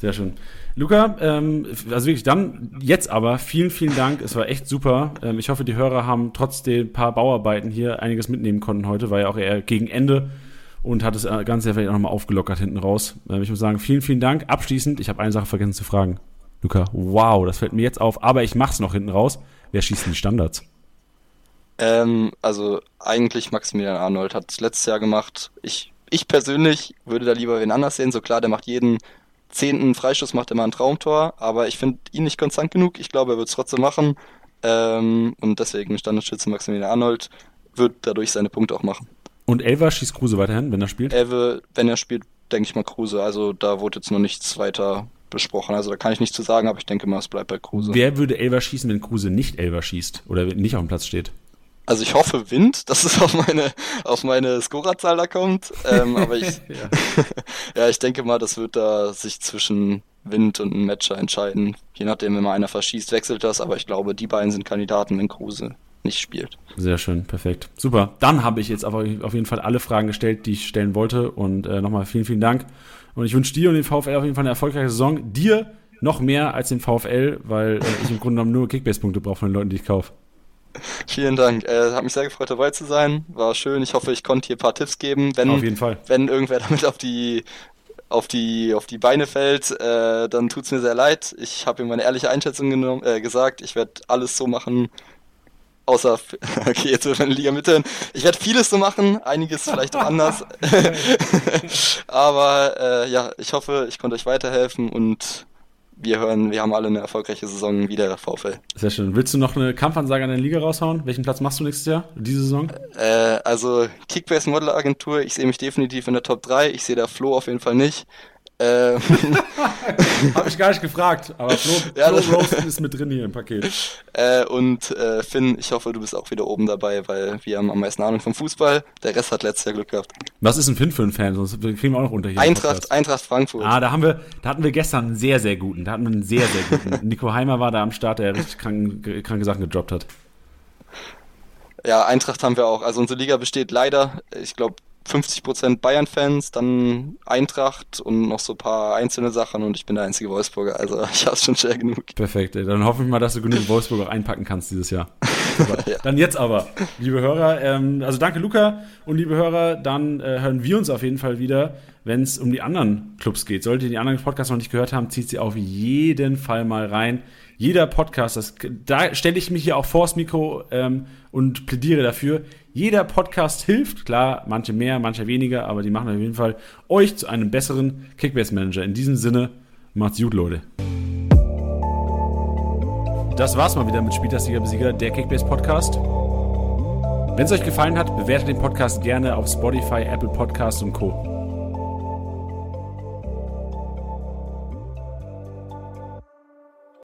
Sehr schön. Luca, ähm, also wirklich dann, jetzt aber, vielen, vielen Dank. Es war echt super. Ähm, ich hoffe, die Hörer haben trotz den paar Bauarbeiten hier einiges mitnehmen konnten heute, war ja auch eher gegen Ende und hat das Ganze ja vielleicht auch nochmal aufgelockert hinten raus. Ähm, ich muss sagen, vielen, vielen Dank. Abschließend, ich habe eine Sache vergessen zu fragen. Luca, wow, das fällt mir jetzt auf, aber ich mach's noch hinten raus. Wer schießt denn die Standards? Ähm, also eigentlich Maximilian Arnold hat es letztes Jahr gemacht. Ich, ich persönlich würde da lieber wen anders sehen. So klar, der macht jeden zehnten Freischuss macht er mal ein Traumtor, aber ich finde ihn nicht konstant genug. Ich glaube, er wird es trotzdem machen. Ähm, und deswegen Standardschütze Maximilian Arnold wird dadurch seine Punkte auch machen. Und Elva schießt Kruse weiterhin, wenn er spielt? Elve, wenn er spielt, denke ich mal Kruse. Also da wurde jetzt noch nichts weiter besprochen. Also da kann ich nichts zu sagen, aber ich denke mal, es bleibt bei Kruse. Wer würde Elva schießen, wenn Kruse nicht Elva schießt oder nicht auf dem Platz steht? Also ich hoffe Wind, [laughs] dass es auf meine, auf meine Scorerzahl da kommt. Ähm, aber ich, ja. [laughs] [laughs] ja, ich denke mal, das wird da sich zwischen Wind und ein Matcher entscheiden. Je nachdem, wenn mal einer verschießt, wechselt das. Aber ich glaube, die beiden sind Kandidaten, wenn Kruse nicht spielt. Sehr schön, perfekt. Super. Dann habe ich jetzt aber auf jeden Fall alle Fragen gestellt, die ich stellen wollte. Und äh, nochmal vielen, vielen Dank. Und ich wünsche dir und den VfL auf jeden Fall eine erfolgreiche Saison. Dir noch mehr als den VfL, weil äh, ich im Grunde genommen nur Kickbase-Punkte brauche von den Leuten, die ich kaufe. [laughs] Vielen Dank. Äh, hat mich sehr gefreut, dabei zu sein. War schön. Ich hoffe, ich konnte hier ein paar Tipps geben. Wenn, Auf jeden Fall. Wenn irgendwer [laughs] damit auf die auf die auf die Beine fällt, äh, dann tut's mir sehr leid. Ich habe ihm meine ehrliche Einschätzung genommen, äh, gesagt. Ich werde alles so machen, außer [laughs] okay, jetzt wird meine Liga mithören. Ich werde vieles so machen, einiges vielleicht auch anders. Aber äh, ja, ich hoffe, ich konnte euch weiterhelfen und wir hören, wir haben alle eine erfolgreiche Saison wie der VfL. Sehr schön. Willst du noch eine Kampfansage an deine Liga raushauen? Welchen Platz machst du nächstes Jahr, diese Saison? Äh, also Kickbase Model Agentur, ich sehe mich definitiv in der Top 3. Ich sehe da Flo auf jeden Fall nicht. [laughs] Äh, Habe ich gar nicht gefragt, aber Flo, [laughs] ja, Flo Roasting ist mit drin hier im Paket. Äh, und äh, Finn, ich hoffe, du bist auch wieder oben dabei, weil wir haben am meisten Ahnung vom Fußball. Der Rest hat letztes Jahr Glück gehabt. Was ist ein Finn für ein Fan? Sonst kriegen wir auch noch unter hier. Eintracht, Eintracht Frankfurt. Ah, da haben wir, da hatten wir gestern einen sehr, sehr guten. Da hatten wir einen sehr, sehr guten. [laughs] Nico Heimer war da am Start, der richtig krank, kranke Sachen gedroppt hat. Ja, Eintracht haben wir auch. Also unsere Liga besteht leider, ich glaube, 50% Bayern-Fans, dann Eintracht und noch so ein paar einzelne Sachen und ich bin der einzige Wolfsburger, also [laughs] ich habe schon schwer genug. Perfekt, ey. dann hoffe ich mal, dass du genug Wolfsburger einpacken kannst dieses Jahr. [laughs] ja. Dann jetzt aber, liebe Hörer, ähm, also danke Luca und liebe Hörer, dann äh, hören wir uns auf jeden Fall wieder, wenn es um die anderen Clubs geht. Solltet ihr die anderen Podcasts noch nicht gehört haben, zieht sie auf jeden Fall mal rein. Jeder Podcast, das, da stelle ich mich hier auch vors Mikro ähm, und plädiere dafür. Jeder Podcast hilft, klar, manche mehr, manche weniger, aber die machen auf jeden Fall euch zu einem besseren Kickbase-Manager. In diesem Sinne, macht's gut, Leute. Das war's mal wieder mit Spieltastiger Besieger, der Kickbase Podcast. Wenn es euch gefallen hat, bewertet den Podcast gerne auf Spotify, Apple Podcasts und Co.